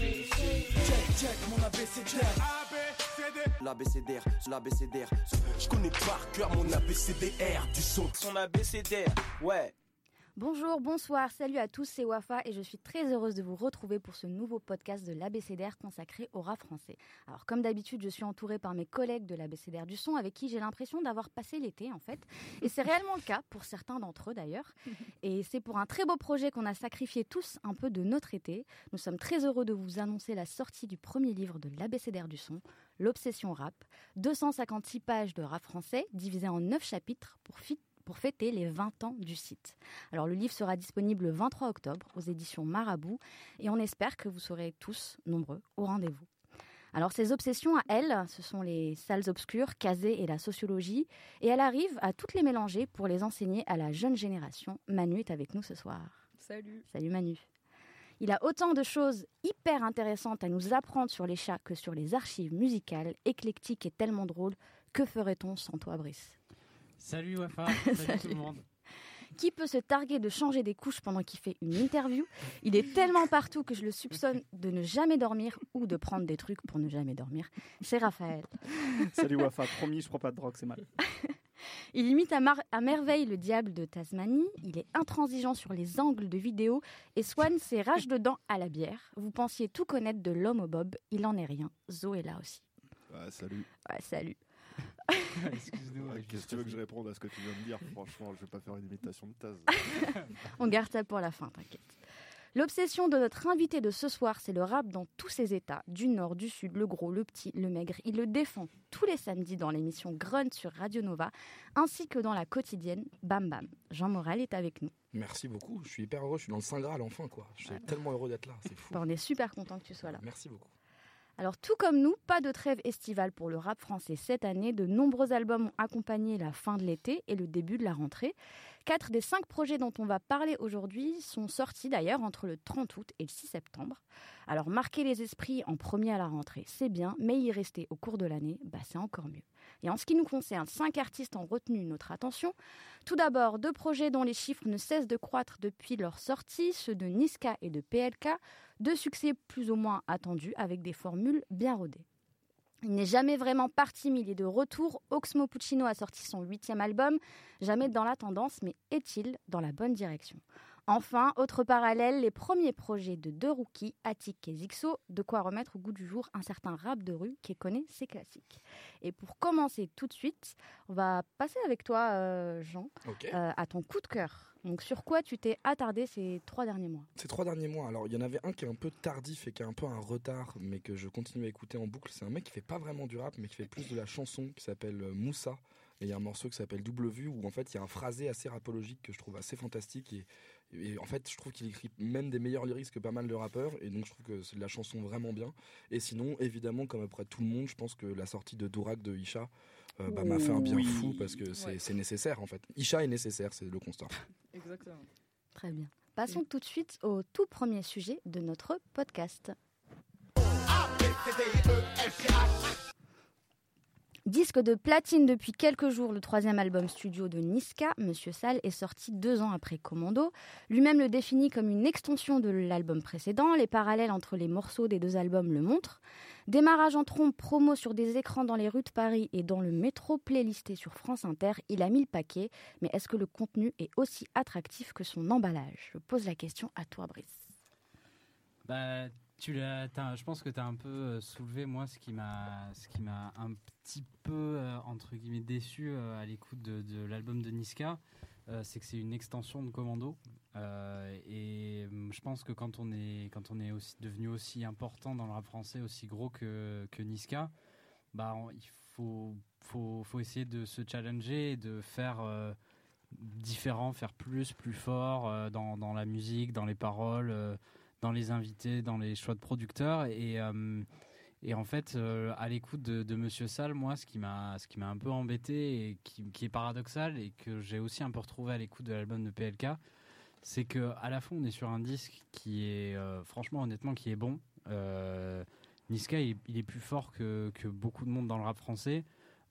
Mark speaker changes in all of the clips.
Speaker 1: Check, check, mon abécédaire. L'abécédaire, l'abécédaire. Je connais par cœur mon abécédaire du son. Son abécédaire, ouais.
Speaker 2: Bonjour, bonsoir, salut à tous, c'est Wafa et je suis très heureuse de vous retrouver pour ce nouveau podcast de l'ABCDR consacré au rap français. Alors comme d'habitude, je suis entourée par mes collègues de l'ABCDR du son avec qui j'ai l'impression d'avoir passé l'été en fait. Et c'est réellement le cas pour certains d'entre eux d'ailleurs. Et c'est pour un très beau projet qu'on a sacrifié tous un peu de notre été. Nous sommes très heureux de vous annoncer la sortie du premier livre de l'ABCDR du son, L'Obsession Rap. 256 pages de rap français divisées en 9 chapitres pour fit pour fêter les 20 ans du site. Alors le livre sera disponible le 23 octobre aux éditions Marabout et on espère que vous serez tous nombreux au rendez-vous. Alors ces obsessions à elle, ce sont les salles obscures, casées et la sociologie, et elle arrive à toutes les mélanger pour les enseigner à la jeune génération. Manu est avec nous ce soir.
Speaker 3: Salut.
Speaker 2: Salut Manu. Il a autant de choses hyper intéressantes à nous apprendre sur les chats que sur les archives musicales, éclectiques et tellement drôles. Que ferait-on sans toi, Brice?
Speaker 4: Salut Wafa, salut, tout le monde.
Speaker 2: Qui peut se targuer de changer des couches pendant qu'il fait une interview? Il est tellement partout que je le soupçonne de ne jamais dormir ou de prendre des trucs pour ne jamais dormir. C'est Raphaël.
Speaker 5: Salut Wafa, promis, je prends pas de drogue, c'est mal.
Speaker 2: Il imite à, à, merveille le diable de Tasmanie, il est intransigeant sur les angles de vidéo et soigne ses rages de dents à la bière. Vous pensiez tout connaître de l'homme au bob, il en est rien. Zo est là aussi.
Speaker 6: Ouais, salut.
Speaker 2: Ouais, salut.
Speaker 4: Excuse-nous.
Speaker 6: Qu'est-ce que tu veux que je réponde à ce que tu viens de dire? Franchement, je vais pas faire une imitation de Taz.
Speaker 2: On garde ça pour la fin, t'inquiète. L'obsession de notre invité de ce soir, c'est le rap dans tous ses états, du nord, du sud, le gros, le petit, le maigre. Il le défend tous les samedis dans l'émission Grunt sur Radio Nova, ainsi que dans la quotidienne Bam Bam. Jean Morel est avec nous.
Speaker 7: Merci beaucoup, je suis hyper heureux, je suis dans le Saint Graal enfin quoi. Je suis tellement heureux d'être là, c'est fou.
Speaker 2: Bah, on est super content que tu sois là.
Speaker 7: Merci beaucoup.
Speaker 2: Alors tout comme nous, pas de trêve estivale pour le rap français cette année. De nombreux albums ont accompagné la fin de l'été et le début de la rentrée. Quatre des cinq projets dont on va parler aujourd'hui sont sortis d'ailleurs entre le 30 août et le 6 septembre. Alors marquer les esprits en premier à la rentrée, c'est bien, mais y rester au cours de l'année, bah, c'est encore mieux. Et en ce qui nous concerne, cinq artistes ont retenu notre attention. Tout d'abord, deux projets dont les chiffres ne cessent de croître depuis leur sortie, ceux de Niska et de PLK, deux succès plus ou moins attendus avec des formules bien rodées. Il n'est jamais vraiment parti, mais il est de retour. Oxmo Puccino a sorti son huitième album, jamais dans la tendance, mais est-il dans la bonne direction? Enfin, autre parallèle, les premiers projets de deux rookies, Attic et Zixo, de quoi remettre au goût du jour un certain rap de rue qui connaît ses classiques. Et pour commencer tout de suite, on va passer avec toi, euh, Jean,
Speaker 7: okay.
Speaker 2: euh, à ton coup de cœur. Donc sur quoi tu t'es attardé ces trois derniers mois?
Speaker 7: Ces trois derniers mois, alors il y en avait un qui est un peu tardif et qui a un peu un retard, mais que je continue à écouter en boucle. C'est un mec qui fait pas vraiment du rap, mais qui fait plus de la chanson, qui s'appelle Moussa. Et il y a un morceau qui s'appelle Double Vue où en fait il y a un phrasé assez rapologique que je trouve assez fantastique et, et en fait je trouve qu'il écrit même des meilleurs lyrics que pas mal de rappeurs et donc je trouve que c'est de la chanson vraiment bien. Et sinon évidemment comme après tout le monde je pense que la sortie de Dourak de Isha euh, bah, m'a fait un bien
Speaker 5: Oui.
Speaker 7: fou parce que c'est
Speaker 3: Ouais.
Speaker 7: c'est nécessaire en fait. Isha est nécessaire c'est le constat.
Speaker 3: Exactement.
Speaker 2: Très bien. Passons tout de suite au tout premier sujet de notre podcast. Disque de platine depuis quelques jours, le troisième album studio de Niska, Monsieur Sall, est sorti deux ans après Commando. Lui-même le définit comme une extension de l'album précédent. Les parallèles entre les morceaux des deux albums le montrent. Démarrage en trompe, promo sur des écrans dans les rues de Paris et dans le métro playlisté sur France Inter, il a mis le paquet. Mais est-ce que le contenu est aussi attractif que son emballage? Je pose la question à toi, Brice.
Speaker 4: Bah, tu l'as, je pense que tu as un peu euh, soulevé, moi, ce qui m'a, ce qui m'a un petit peu, euh, entre guillemets, déçu euh, à l'écoute de l'album de Niska. Euh, c'est que c'est une extension de Commando. Euh, et hum, je pense que quand on est, quand on est devenu aussi important dans le rap français, aussi gros que, que Niska, bah, il faut, faut, faut essayer de se challenger de faire euh, différent, faire plus, plus fort dans, dans la musique, dans les paroles. dans les invités, dans les choix de producteurs. Et, et en fait, euh, à l'écoute de, de Monsieur Sall, moi, ce qui m'a ce qui m'a un peu embêté et qui, est paradoxal et que j'ai aussi un peu retrouvé à l'écoute de l'album de PLK, c'est que à la fois on est sur un disque qui est euh, franchement honnêtement qui est bon. Euh, Niska il, il est plus fort que, que beaucoup de monde dans le rap français.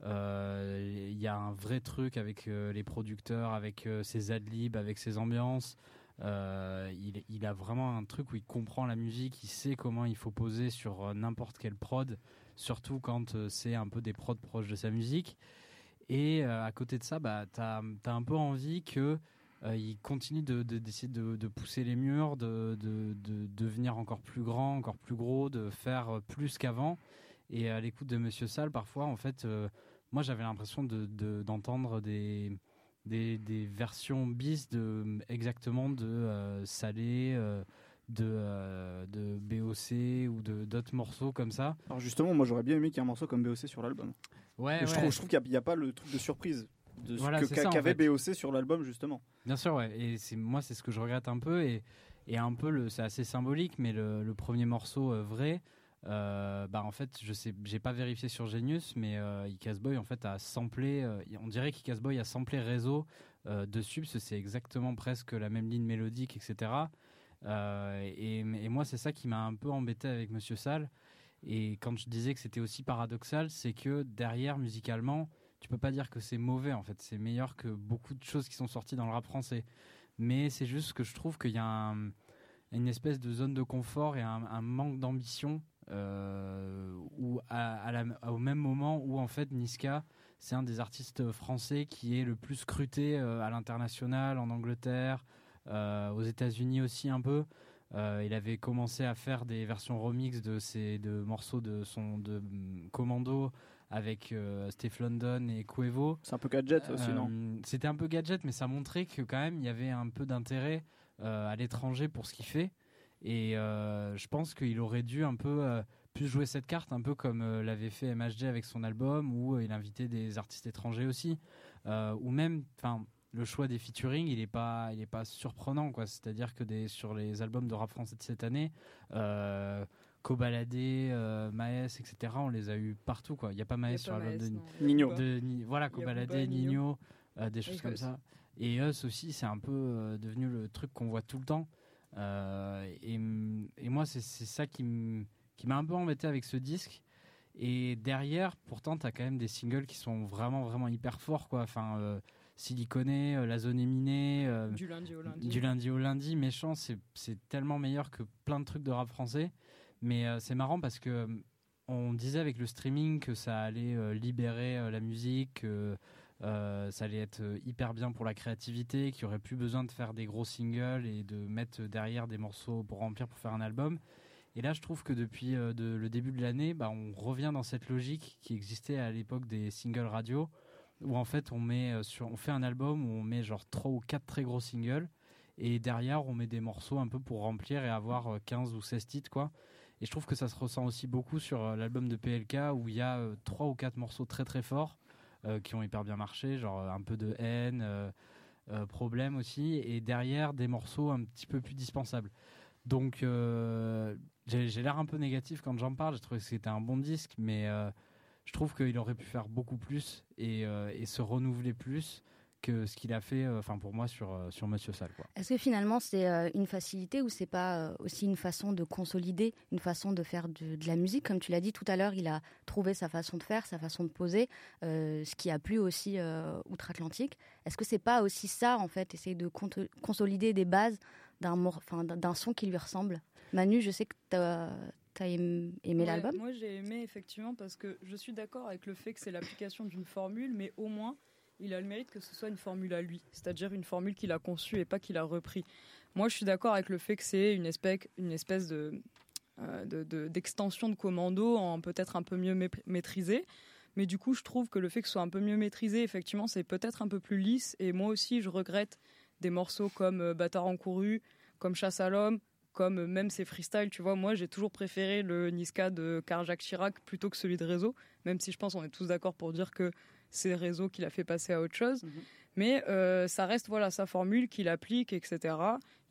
Speaker 4: Il y a un vrai truc avec les producteurs, avec ses adlibs, avec ses ambiances. Euh, il, a vraiment un truc où il comprend la musique, il sait comment il faut poser sur n'importe quelle prod, surtout quand c'est un peu des prods proches de sa musique. Et à côté de ça, bah, tu as, un peu envie que il continue de, d'essayer de, pousser les murs, de, de, devenir encore plus grand, encore plus gros, de faire plus qu'avant. Et à l'écoute de Monsieur Salle, parfois, en fait, moi j'avais l'impression de, d'entendre des, des, des, versions bis de exactement de euh, Salé, euh, de, euh, de BOC ou de d'autres morceaux comme ça.
Speaker 5: Alors justement, moi j'aurais bien aimé qu'il y ait un morceau comme BOC sur l'album.
Speaker 4: Ouais,
Speaker 5: Je trouve, je trouve qu'il n'y a, pas le truc de surprise de ce qu'avait BOC sur l'album justement.
Speaker 4: Bien sûr, ouais. Et c'est moi c'est ce que je regrette un peu et, et un peu le c'est assez symbolique, mais le, le premier morceau vrai. Euh, bah en fait, je sais, j'ai pas vérifié sur Genius, mais euh, Boy en fait a samplé. Euh, on dirait qu'Icasboy a samplé réseau euh, dessus, parce que c'est exactement presque la même ligne mélodique, etc. Et, moi, c'est ça qui m'a un peu embêté avec Monsieur Sall. Et quand je disais que c'était aussi paradoxal, c'est que derrière, musicalement, tu peux pas dire que c'est mauvais. En fait, c'est meilleur que beaucoup de choses qui sont sorties dans le rap français. Mais c'est juste que je trouve qu'il y a une espèce de zone de confort et un, manque d'ambition ou à, au même moment où en fait Niska c'est un des artistes français qui est le plus scruté euh, à l'international en Angleterre euh, aux États-Unis aussi un peu il avait commencé à faire des versions remix de ses de morceaux de son de mm, Commando avec Steve London et Cuevo.
Speaker 5: C'est un peu gadget aussi, non?
Speaker 4: C'était un peu gadget, mais ça montrait que quand même il y avait un peu d'intérêt à l'étranger pour ce qu'il fait. Et euh, je pense qu'il aurait dû un peu euh, plus jouer cette carte, un peu comme euh, l'avait fait MHD avec son album, où il invitait des artistes étrangers aussi, ou même, enfin, le choix des featuring, il est pas, il est pas surprenant, quoi. C'est-à-dire que des, sur les albums de rap français de cette année, euh, Cobaladé, Maes, etc. On les a eu partout, quoi. Il n'y a pas Maes sur l'album de
Speaker 5: Nino.
Speaker 4: voilà, Cobaladé, Nino, des choses comme ça. Et Us aussi, c'est un peu devenu le truc qu'on voit tout le temps. Euh, et, et, moi, c'est ça qui m'a un peu embêté avec ce disque. Et derrière, pourtant, tu as quand même des singles qui sont vraiment, vraiment hyper forts. Quoi. Enfin, euh, Siliconé, euh, La Zone est minée.
Speaker 3: Euh, du lundi au lundi.
Speaker 4: Du lundi au lundi. Méchant, c'est tellement meilleur que plein de trucs de rap français. Mais c'est marrant parce que on disait avec le streaming que ça allait libérer la musique. Euh, ça allait être euh, hyper bien pour la créativité, qui aurait plus besoin de faire des gros singles et de mettre derrière des morceaux pour remplir pour faire un album. Et là, je trouve que depuis euh, le début de l'année, bah, on revient dans cette logique qui existait à l'époque des singles radio, où en fait on met sur, on fait un album où on met genre trois ou quatre très gros singles, et derrière on met des morceaux un peu pour remplir et avoir 15 ou 16 titres quoi. Et je trouve que ça se ressent aussi beaucoup sur l'album de PLK où il y a trois ou quatre morceaux très très forts qui ont hyper bien marché, genre un peu de haine, euh, euh, problème aussi, et derrière des morceaux un petit peu plus dispensables. Donc j'ai l'air un peu négatif quand j'en parle, j'ai trouvé que c'était un bon disque, mais je trouve qu'il aurait pu faire beaucoup plus et, et se renouveler plus que ce qu'il a fait, euh, enfin pour moi sur euh, sur Monsieur Sall.
Speaker 2: Est-ce que finalement c'est euh, une facilité ou c'est pas aussi une façon de consolider, une façon de faire de, la musique? Comme tu l'as dit tout à l'heure, il a trouvé sa façon de faire, sa façon de poser, ce qui a plu aussi outre-Atlantique. Est-ce que c'est pas aussi ça en fait, essayer de consolider des bases d'un enfin d'un son qui lui ressemble? Manu, je sais que tu as T'as aimé, l'album
Speaker 3: Moi, j'ai aimé effectivement parce que je suis d'accord avec le fait que c'est l'application d'une formule, mais au moins, il a le mérite que ce soit une formule à lui, c'est-à-dire une formule qu'il a conçue et pas qu'il a repris. Moi, je suis d'accord avec le fait que c'est une espèce, une espèce de, euh, d'extension de, commando en peut-être un peu mieux maîtrisé. Mais du coup, je trouve que le fait que ce soit un peu mieux maîtrisé, effectivement, c'est peut-être un peu plus lisse. Et moi aussi, je regrette des morceaux comme euh, Bâtard en couru, comme Chasse à l'homme, comme euh, même ces freestyles. Tu vois, moi, j'ai toujours préféré le Niska de Carjac Chirac plutôt que celui de Réseau, même si je pense qu'on est tous d'accord pour dire que c'est réseaux qu'il a fait passer à autre chose. Mhm. Mais euh, ça reste voilà sa formule qu'il applique, etc.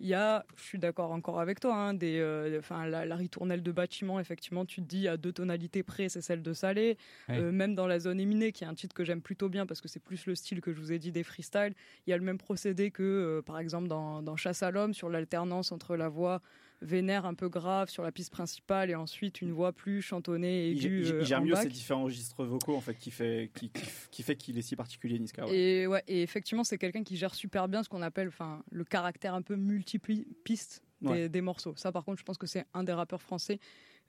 Speaker 3: Il y a, je suis d'accord encore avec toi, hein, des, euh, enfin la, ritournelle de bâtiment, effectivement, tu te dis à deux tonalités près, c'est celle de Salé. Euh, même dans la zone éminée, qui est un titre que j'aime plutôt bien parce que c'est plus le style que je vous ai dit des freestyles. Il y a le même procédé que, par exemple, dans, dans Chasse à l'homme sur l'alternance entre la voix vénère un peu grave sur la piste principale et ensuite une voix plus chantonnée et aiguë.
Speaker 5: Il, il, gère mieux ces différents registres vocaux en fait qui fait qui, qui, fait qu'il est si particulier Niska.
Speaker 3: Et ouais et effectivement c'est quelqu'un qui gère super bien ce qu'on appelle enfin le caractère un peu multipiste des, morceaux. Ça, par contre, je pense que c'est un des rappeurs français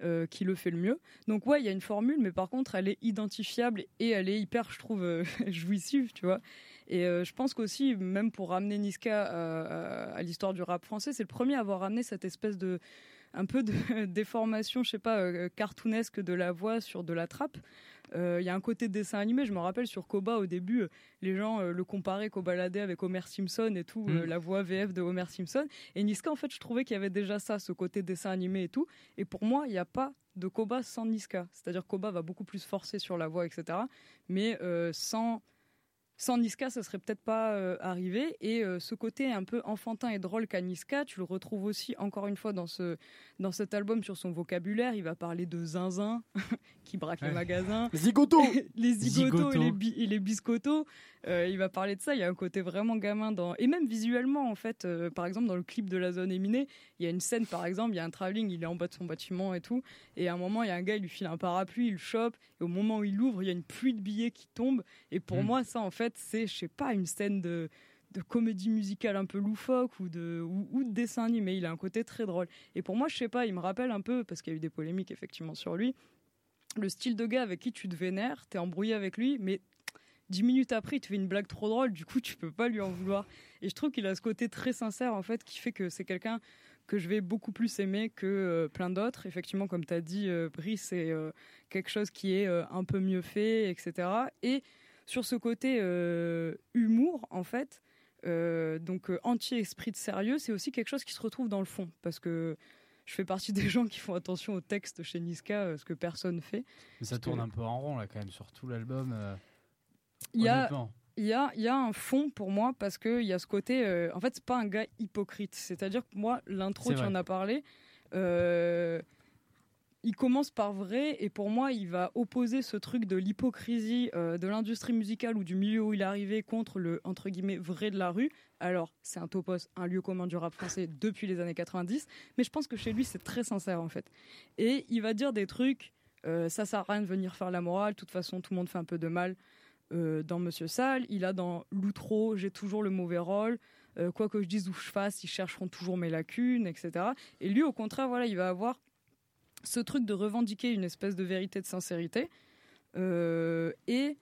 Speaker 3: euh, qui le fait le mieux. Donc ouais, il y a une formule, mais par contre, elle est identifiable et elle est hyper, je trouve, euh, jouissive, tu vois. Et euh, je pense qu'aussi, même pour ramener Niska à l'histoire du rap français, c'est le premier à avoir ramené cette espèce de un peu de déformation, je sais pas, cartoonesque de la voix sur de la trappe. Il y a un côté dessin animé, je me rappelle sur Koba au début, les gens le comparaient Kobalade avec Homer Simpson et tout, mm. la voix VF de Homer Simpson. Et Niska, en fait, je trouvais qu'il y avait déjà ça, ce côté dessin animé et tout. Et pour moi, il n'y a pas de Koba sans Niska. C'est-à-dire Koba va beaucoup plus forcer sur la voix, etc. Mais sans sans Niska, ça serait peut-être pas euh, arrivé. Et euh, ce côté un peu enfantin et drôle qu'a Niska, tu le retrouves aussi encore une fois dans ce dans cet album sur son vocabulaire. Il va parler de zinzin qui braque les magasins,
Speaker 5: zigoto,
Speaker 3: les zigotos et les, les biscottos. Euh, il va parler de ça. Il y a un côté vraiment gamin dans et même visuellement en fait. par exemple, dans le clip de la zone éminée, il y a une scène par exemple, il y a un travelling, il est en bas de son bâtiment et tout. Et à un moment, il y a un gars, il lui file un parapluie, il le chope. Et au moment où il l'ouvre, il y a une pluie de billets qui tombe. Et pour mm. moi, ça en fait c'est, je sais pas, une scène de, comédie musicale un peu loufoque ou de, ou, de dessin animé. Il a un côté très drôle. Et pour moi, je sais pas, il me rappelle un peu, parce qu'il y a eu des polémiques effectivement sur lui, le style de gars avec qui tu te vénères, t'es embrouillé avec lui, mais dix minutes après, il te fait une blague trop drôle, du coup, tu peux pas lui en vouloir. Et je trouve qu'il a ce côté très sincère, en fait, qui fait que c'est quelqu'un que je vais beaucoup plus aimer que euh, plein d'autres. Effectivement, comme tu as dit, euh, Brice, c'est euh, quelque chose qui est un peu mieux fait, etc. Et sur ce côté euh, humour, en fait, euh, donc euh, anti-esprit de sérieux, c'est aussi quelque chose qui se retrouve dans le fond. Parce que je fais partie des gens qui font attention au texte chez Niska, ce que personne fait.
Speaker 4: Mais ça tourne un peu en rond, là, quand même, sur tout l'album.
Speaker 3: Il y a. Il y, a, il y a un fond pour moi parce qu'il y a ce côté. en fait, c'est pas un gars hypocrite. C'est-à-dire que moi, l'intro, tu en as parlé il commence par vrai et pour moi il va opposer ce truc de l'hypocrisie euh, de l'industrie musicale ou du milieu où il est arrivé contre le entre guillemets vrai de la rue. Alors c'est un topos, un lieu commun du rap français depuis les années 90, mais je pense que chez lui c'est très sincère en fait. Et il va dire des trucs, euh, ça sert à rien de venir faire la morale, de toute façon tout le monde fait un peu de mal euh, dans Monsieur Sale. Il a dans l'outro, j'ai toujours le mauvais rôle. quoi que je dise ou je fasse, ils chercheront toujours mes lacunes, etc. Et lui, au contraire, voilà, il va avoir ce truc de revendiquer une espèce de vérité de sincérité euh, et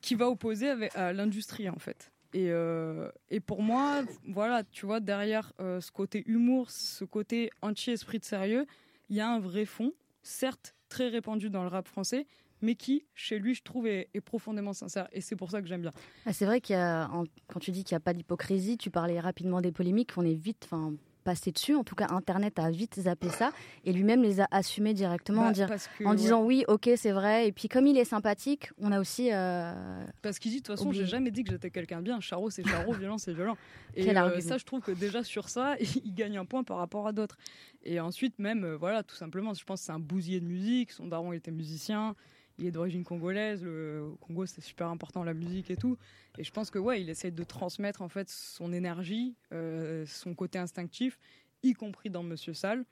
Speaker 3: qui va opposer à l'industrie en fait. Et, euh, et, pour moi, voilà, tu vois, derrière euh, ce côté humour, ce côté anti-esprit de sérieux, il y a un vrai fond, certes très répandu dans le rap français, mais qui, chez lui, je trouve, est, profondément sincère. Et c'est pour ça que j'aime bien.
Speaker 2: Ah, c'est vrai qu'il y a, quand tu dis qu'il n'y a pas d'hypocrisie, tu parlais rapidement des polémiques, on est vite, enfin, passé dessus. En tout cas, Internet a vite zappé ça et lui-même les a assumés directement en, bah, en, disant oui, ok, c'est vrai. Et puis comme il est sympathique, on a aussi. Euh,
Speaker 3: parce qu'il dit de toute façon, j'ai jamais dit que j'étais quelqu'un de bien. Charo, c'est Charo, violent, c'est violent. Et euh, ça, je trouve que déjà sur ça, il gagne un point par rapport à d'autres. Et ensuite, même, euh, voilà, tout simplement, je pense que c'est un bousier de musique. Son daron était musicien il est d'origine congolaise. Le Congo, c'est super important la musique et tout. Et je pense que ouais, il essaie de transmettre en fait son énergie, euh, son côté instinctif, y compris dans Monsieur Sall.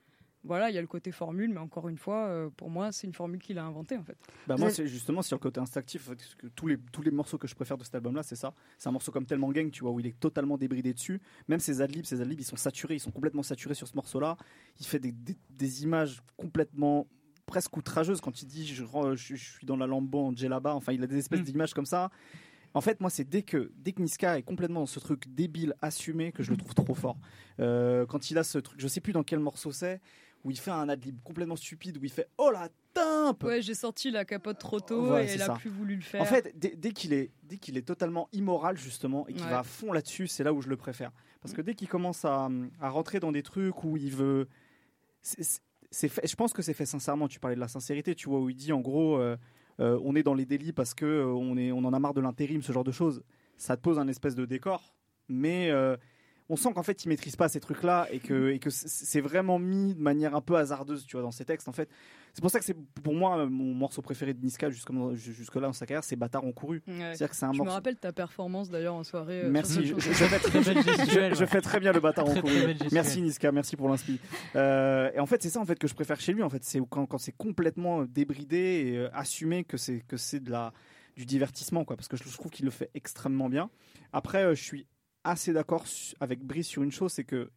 Speaker 3: Voilà, il y a le côté formule, mais encore une fois, euh, pour moi, c'est une formule qu'il a inventée en fait.
Speaker 5: Bah moi, c'est justement sur le côté instinctif. Que tous les tous les morceaux que je préfère de cet album-là, c'est ça. C'est un morceau comme tellement gang, tu vois, où il est totalement débridé dessus. Même ses adlibs, ses adlibs, ils sont saturés, ils sont complètement saturés sur ce morceau-là. Il fait des, des images complètement presque outrageuse quand il dit je, je, suis dans la lambeau en là-bas. Enfin, il a des espèces mm. d'images comme ça. En fait, moi, c'est dès que, dès que Niska est complètement dans ce truc débile, assumé, que je le trouve trop fort. Euh, quand il a ce truc, je sais plus dans quel morceau c'est, où il fait un adlib complètement stupide, où il fait Oh la timpe
Speaker 3: Ouais, j'ai sorti la capote trop tôt et elle a plus voulu le faire.
Speaker 5: En fait, dès, qu'il est, dès qu'il est totalement immoral, justement, et qu'il va à fond là-dessus, c'est là où je le préfère. Parce que dès qu'il commence à, à, rentrer dans des trucs où il veut je pense que c'est fait sincèrement. Tu parlais de la sincérité, tu vois, où il dit en gros, euh, euh, on est dans les délits parce que euh, on, est, on en a marre de l'intérim, ce genre de choses. Ça te pose un espèce de décor, mais on sent qu'en fait il maîtrise pas ces trucs là et que, et que c'est vraiment mis de manière un peu hasardeuse tu vois dans ces textes en fait. C'est pour ça que c'est pour moi mon morceau préféré de Niska jusque, jusque là dans sa carrière c'est Bâtard en couru
Speaker 3: c'est que c'est un je me rappelle ta performance d'ailleurs en soirée
Speaker 5: euh, merci je, fais très, je, fais très bien le Bâtard en couru merci Niska merci pour l'inspi. Euh, et en fait c'est ça en fait que je préfère chez lui en fait. C'est quand, quand c'est complètement débridé et euh, assumé que c'est que c'est de la du divertissement quoi parce que je trouve qu'il le fait extrêmement bien. Après je suis assez d'accord avec Brice sur une chose, c'est que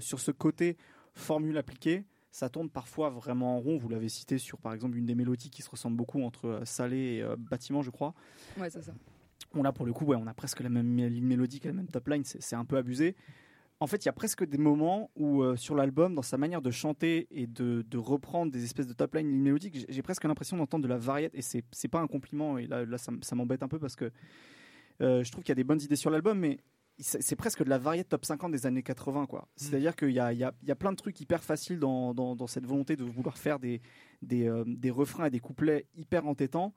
Speaker 5: sur ce côté formule appliquée, ça tourne parfois vraiment en rond. Vous l'avez cité sur, par exemple, une des mélodies qui se ressemble beaucoup entre Salé et Bâtiment, je crois.
Speaker 3: Ouais, c'est ça.
Speaker 5: On a pour le coup, ouais, on a presque la même ligne mélodique, la même top line. C'est un peu abusé en fait, il y a presque des moments où, euh, sur l'album, dans sa manière de chanter et de, reprendre des espèces de top line mélodiques, j'ai presque l'impression d'entendre de la variété. Et c'est, pas un compliment, et là, là ça, m'embête un peu parce que euh, je trouve qu'il y a des bonnes idées sur l'album, mais c'est, presque de la variété top 50 des années 80. Quoi. Mm. C'est-à-dire qu'il y a, y, a, plein de trucs hyper faciles dans, dans, cette volonté de vouloir faire des, des, euh, des refrains et des couplets hyper entêtants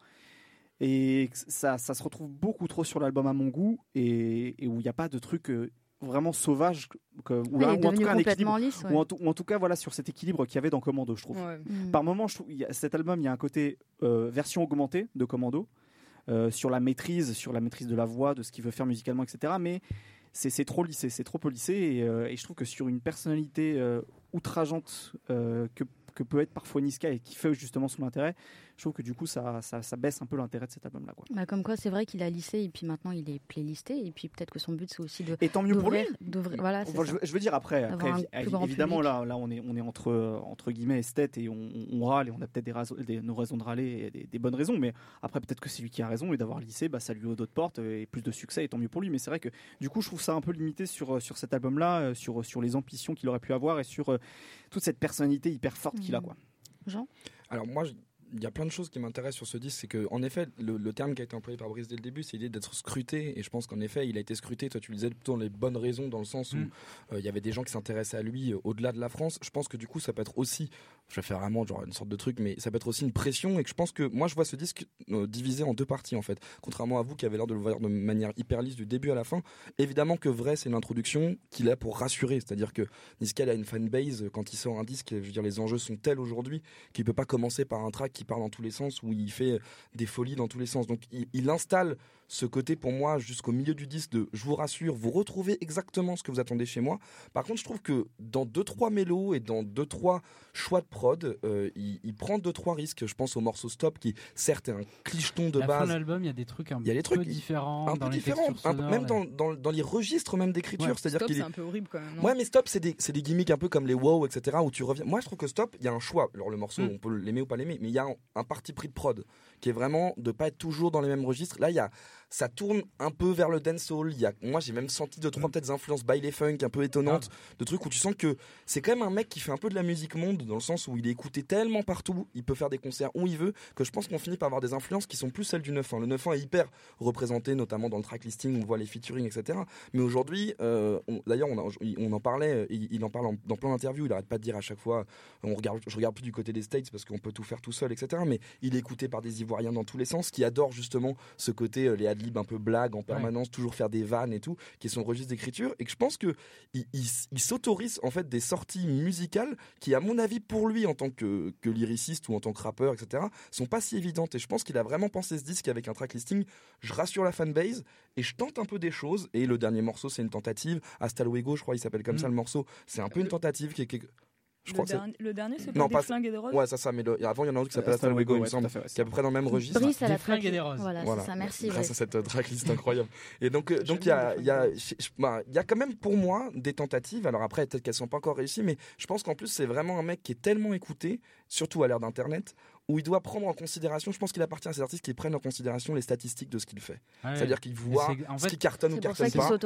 Speaker 5: et ça, ça, se retrouve beaucoup trop sur l'album à mon goût et, où il n'y a pas de trucs vraiment sauvage
Speaker 2: ou, en tout cas un équilibre
Speaker 5: ou, en tout cas voilà sur cet équilibre qu'il y avait dans Commando je trouve mm. par moment je trouve, cet album il y a un côté euh, version augmentée de Commando euh, sur la maîtrise sur la maîtrise de la voix de ce qu'il veut faire musicalement etc mais c'est trop lissé c'est trop polissé et, euh, et, je trouve que sur une personnalité outrageante que que peut être parfois Niska et qui fait justement son intérêt, je trouve que du coup ça, ça, baisse un peu l'intérêt de cet album-là.
Speaker 2: Bah comme quoi, c'est vrai qu'il a lissé et puis maintenant il est playlisté et puis peut-être que son but c'est aussi de.
Speaker 5: Et tant mieux pour lui.
Speaker 2: Voilà,
Speaker 5: je, veux dire après, évidemment là, là on est, on est entre, entre guillemets esthète et on, râle et on a peut-être des, nos raisons de râler et des, bonnes raisons, mais après peut-être que c'est lui qui a raison et d'avoir lissé, bah, ça lui ouvre d'autres portes et plus de succès et tant mieux pour lui. Mais c'est vrai que du coup je trouve ça un peu limité sur, sur cet album-là, euh, sur, sur les ambitions qu'il aurait pu avoir et sur euh, toute cette personnalité hyper forte qu'il a.
Speaker 2: Mmh.
Speaker 5: Quoi.
Speaker 2: Jean?
Speaker 7: Alors moi, il y a plein de choses qui m'intéressent sur ce disque, c'est que en effet, le, terme qui a été employé par Brice dès le début, c'est l'idée d'être scruté, et je pense qu'en effet, il a été scruté. Toi, tu le disais plutôt dans les bonnes raisons, dans le sens où mm. euh, il y avait des gens qui s'intéressaient à lui euh, au-delà de la France. Je pense que du coup, ça peut être aussi, je vais faire vraiment genre une sorte de truc, mais ça peut être aussi une pression, et que je pense que moi, je vois ce disque euh, divisé en deux parties en fait. Contrairement à vous qui avez l'air de le voir de manière hyper lisse du début à la fin. Évidemment que vrai, c'est une introduction qu'il a pour rassurer, c'est-à-dire que Niska a une fanbase quand il sort un disque. Je veux dire, les enjeux sont tels aujourd'hui qu'il peut pas commencer par un track qui parle dans tous les sens où il fait des folies dans tous les sens. Donc il, installe ce côté pour moi jusqu'au milieu du disque de je vous rassure, vous retrouvez exactement ce que vous attendez chez moi. Par contre, je trouve que dans deux trois mélos et dans deux trois choix de prod, euh, il, prend deux trois risques. Je pense au morceau Stop qui certes est un clicheton de base.
Speaker 4: Dans l'album, il y a des trucs un, il y a des trucs différents,
Speaker 7: un
Speaker 4: peu
Speaker 7: différents, même dans, dans, les registres même d'écriture. C'est-à-dire
Speaker 3: qu'il est un peu horrible quand même.
Speaker 7: ouais, mais Stop, c'est des, des gimmicks un peu comme les wow, etc. Où tu reviens. Moi, je trouve que Stop, il y a un choix. Alors le morceau, mm. on peut l'aimer ou pas l'aimer, mais il y a un, un parti pris de prod qui est vraiment de pas être toujours dans les mêmes registres. Là, il y a ça tourne un peu vers le dancehall. Il y a, moi, j'ai même senti deux trois peut-être influences baile funk un peu étonnantes, ah. de trucs où tu sens que c'est quand même un mec qui fait un peu de la musique monde dans le sens où il est écouté tellement partout, il peut faire des concerts où il veut, que je pense qu'on finit par avoir des influences qui sont plus celles du 9 Le 9 est hyper représenté, notamment dans le track listing, on voit les featuring, etc. Mais aujourd'hui, euh, d'ailleurs, on, on, en parlait, il, en parle dans plein d'interviews, il arrête pas de dire à chaque fois, on regarde, je regarde plus du côté des States parce qu'on peut tout faire tout seul, etc. Mais il est écouté par des Ivoiriens dans tous les sens, qui adorent justement ce côté euh, les adlibs un peu blagues en permanence, toujours faire des vannes et tout, qui sont registre d'écriture, et que je pense que il, s'autorise en fait des sorties musicales qui, à mon avis, pour lui en tant que, que lyriciste ou en tant que rappeur, etc., sont pas si évidentes. Et je pense qu'il a vraiment pensé ce disque avec un track listing. Je rassure la fanbase et je tente un peu des choses. Et le dernier morceau, c'est une tentative. Hasta luego, je crois, il s'appelle comme mm. ça le morceau. C'est un peu une tentative qui est
Speaker 3: je le, crois dernier, le dernier, c'est pas des flingues et des roses
Speaker 7: Ouais, c'est ça, mais avant, il y en a un autre qui s'appelle Hasta Luego, il me semble, qui est à peu près dans le même registre.
Speaker 2: Brice à la
Speaker 4: flingue et des roses.
Speaker 2: Voilà, voilà. ça, merci.
Speaker 7: Grâce à cette tracklist incroyable. Et donc, euh, donc il y a, il y, a, bah, y a quand même pour moi des tentatives. Alors après, peut-être qu'elles sont pas encore réussies, mais je pense qu'en plus, c'est vraiment un mec qui est tellement écouté, surtout à l'ère d'Internet, où il doit prendre en considération, je pense qu'il appartient à ces artistes qui prennent en considération les statistiques de ce qu'il fait. C'est-à-dire qu'il voit ce qui cartonne ou cartonne pas.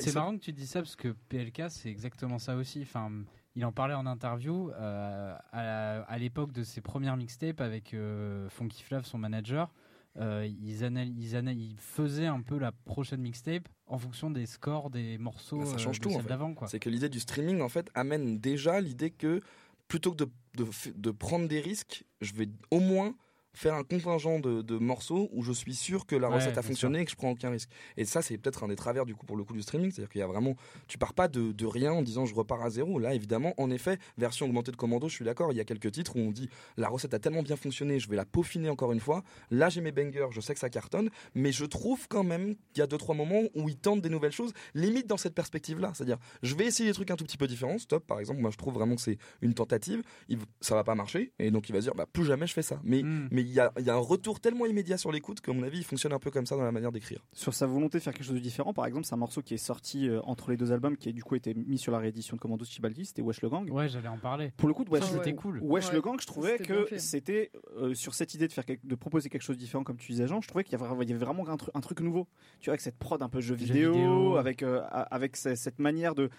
Speaker 4: C'est marrant que tu dis ça parce que PLK, c'est exactement ça aussi. Enfin, il en parlait en interview euh, à, l'époque de ses premières mixtapes avec euh, Funky Flav, son manager. Euh, ils, ils, faisaient un peu la prochaine mixtape en fonction des scores des morceaux bah, ça change tout, d'avant.
Speaker 7: C'est que l'idée du streaming en fait amène déjà l'idée que plutôt que de, de, de, prendre des risques, je vais au moins faire un contingent de, morceaux où je suis sûr que la recette a fonctionné et que je prends aucun risque. Et ça, c'est peut-être un des travers du coup pour le coup du streaming, c'est-à-dire qu'il y a vraiment, tu pars pas de, rien en disant je repars à zéro. Là, évidemment, en effet, version augmentée de Commando, je suis d'accord. Il y a quelques titres où on dit la recette a tellement bien fonctionné, je vais la peaufiner encore une fois. Là, j'ai mes bangers, je sais que ça cartonne, mais je trouve quand même qu'il y a deux trois moments où ils tentent des nouvelles choses, limite dans cette perspective-là, c'est-à-dire je vais essayer des trucs un tout petit peu différents. Stop, par exemple, moi je trouve vraiment que c'est une tentative. Il, ça va pas marcher et donc il va dire bah plus jamais je fais ça. Mais, hmm. mais il y a, y a un retour tellement immédiat sur l'écoute qu'à mon avis, il fonctionne un peu comme ça dans la manière d'écrire.
Speaker 5: Sur sa volonté de faire quelque chose de différent, par exemple, c'est un morceau qui est sorti euh, entre les deux albums, qui a du coup été mis sur la réédition de Commando Chibaldi, c'était Wesh le Gang.
Speaker 4: Ouais, j'allais en parler.
Speaker 5: Pour le coup, de Wesh,
Speaker 3: ouais.
Speaker 4: Cool.
Speaker 5: Wesh
Speaker 3: Ouais,
Speaker 5: le Gang, je trouvais que c'était euh, sur cette idée de faire quelque- de proposer quelque chose de différent, comme tu disais, Jean. Je trouvais qu'il y avait, vraiment un, truc- un truc nouveau. Tu vois, avec cette prod un peu jeu
Speaker 4: Jeu
Speaker 5: vidéo,
Speaker 4: vidéo.
Speaker 5: avec euh, avec ce- cette manière de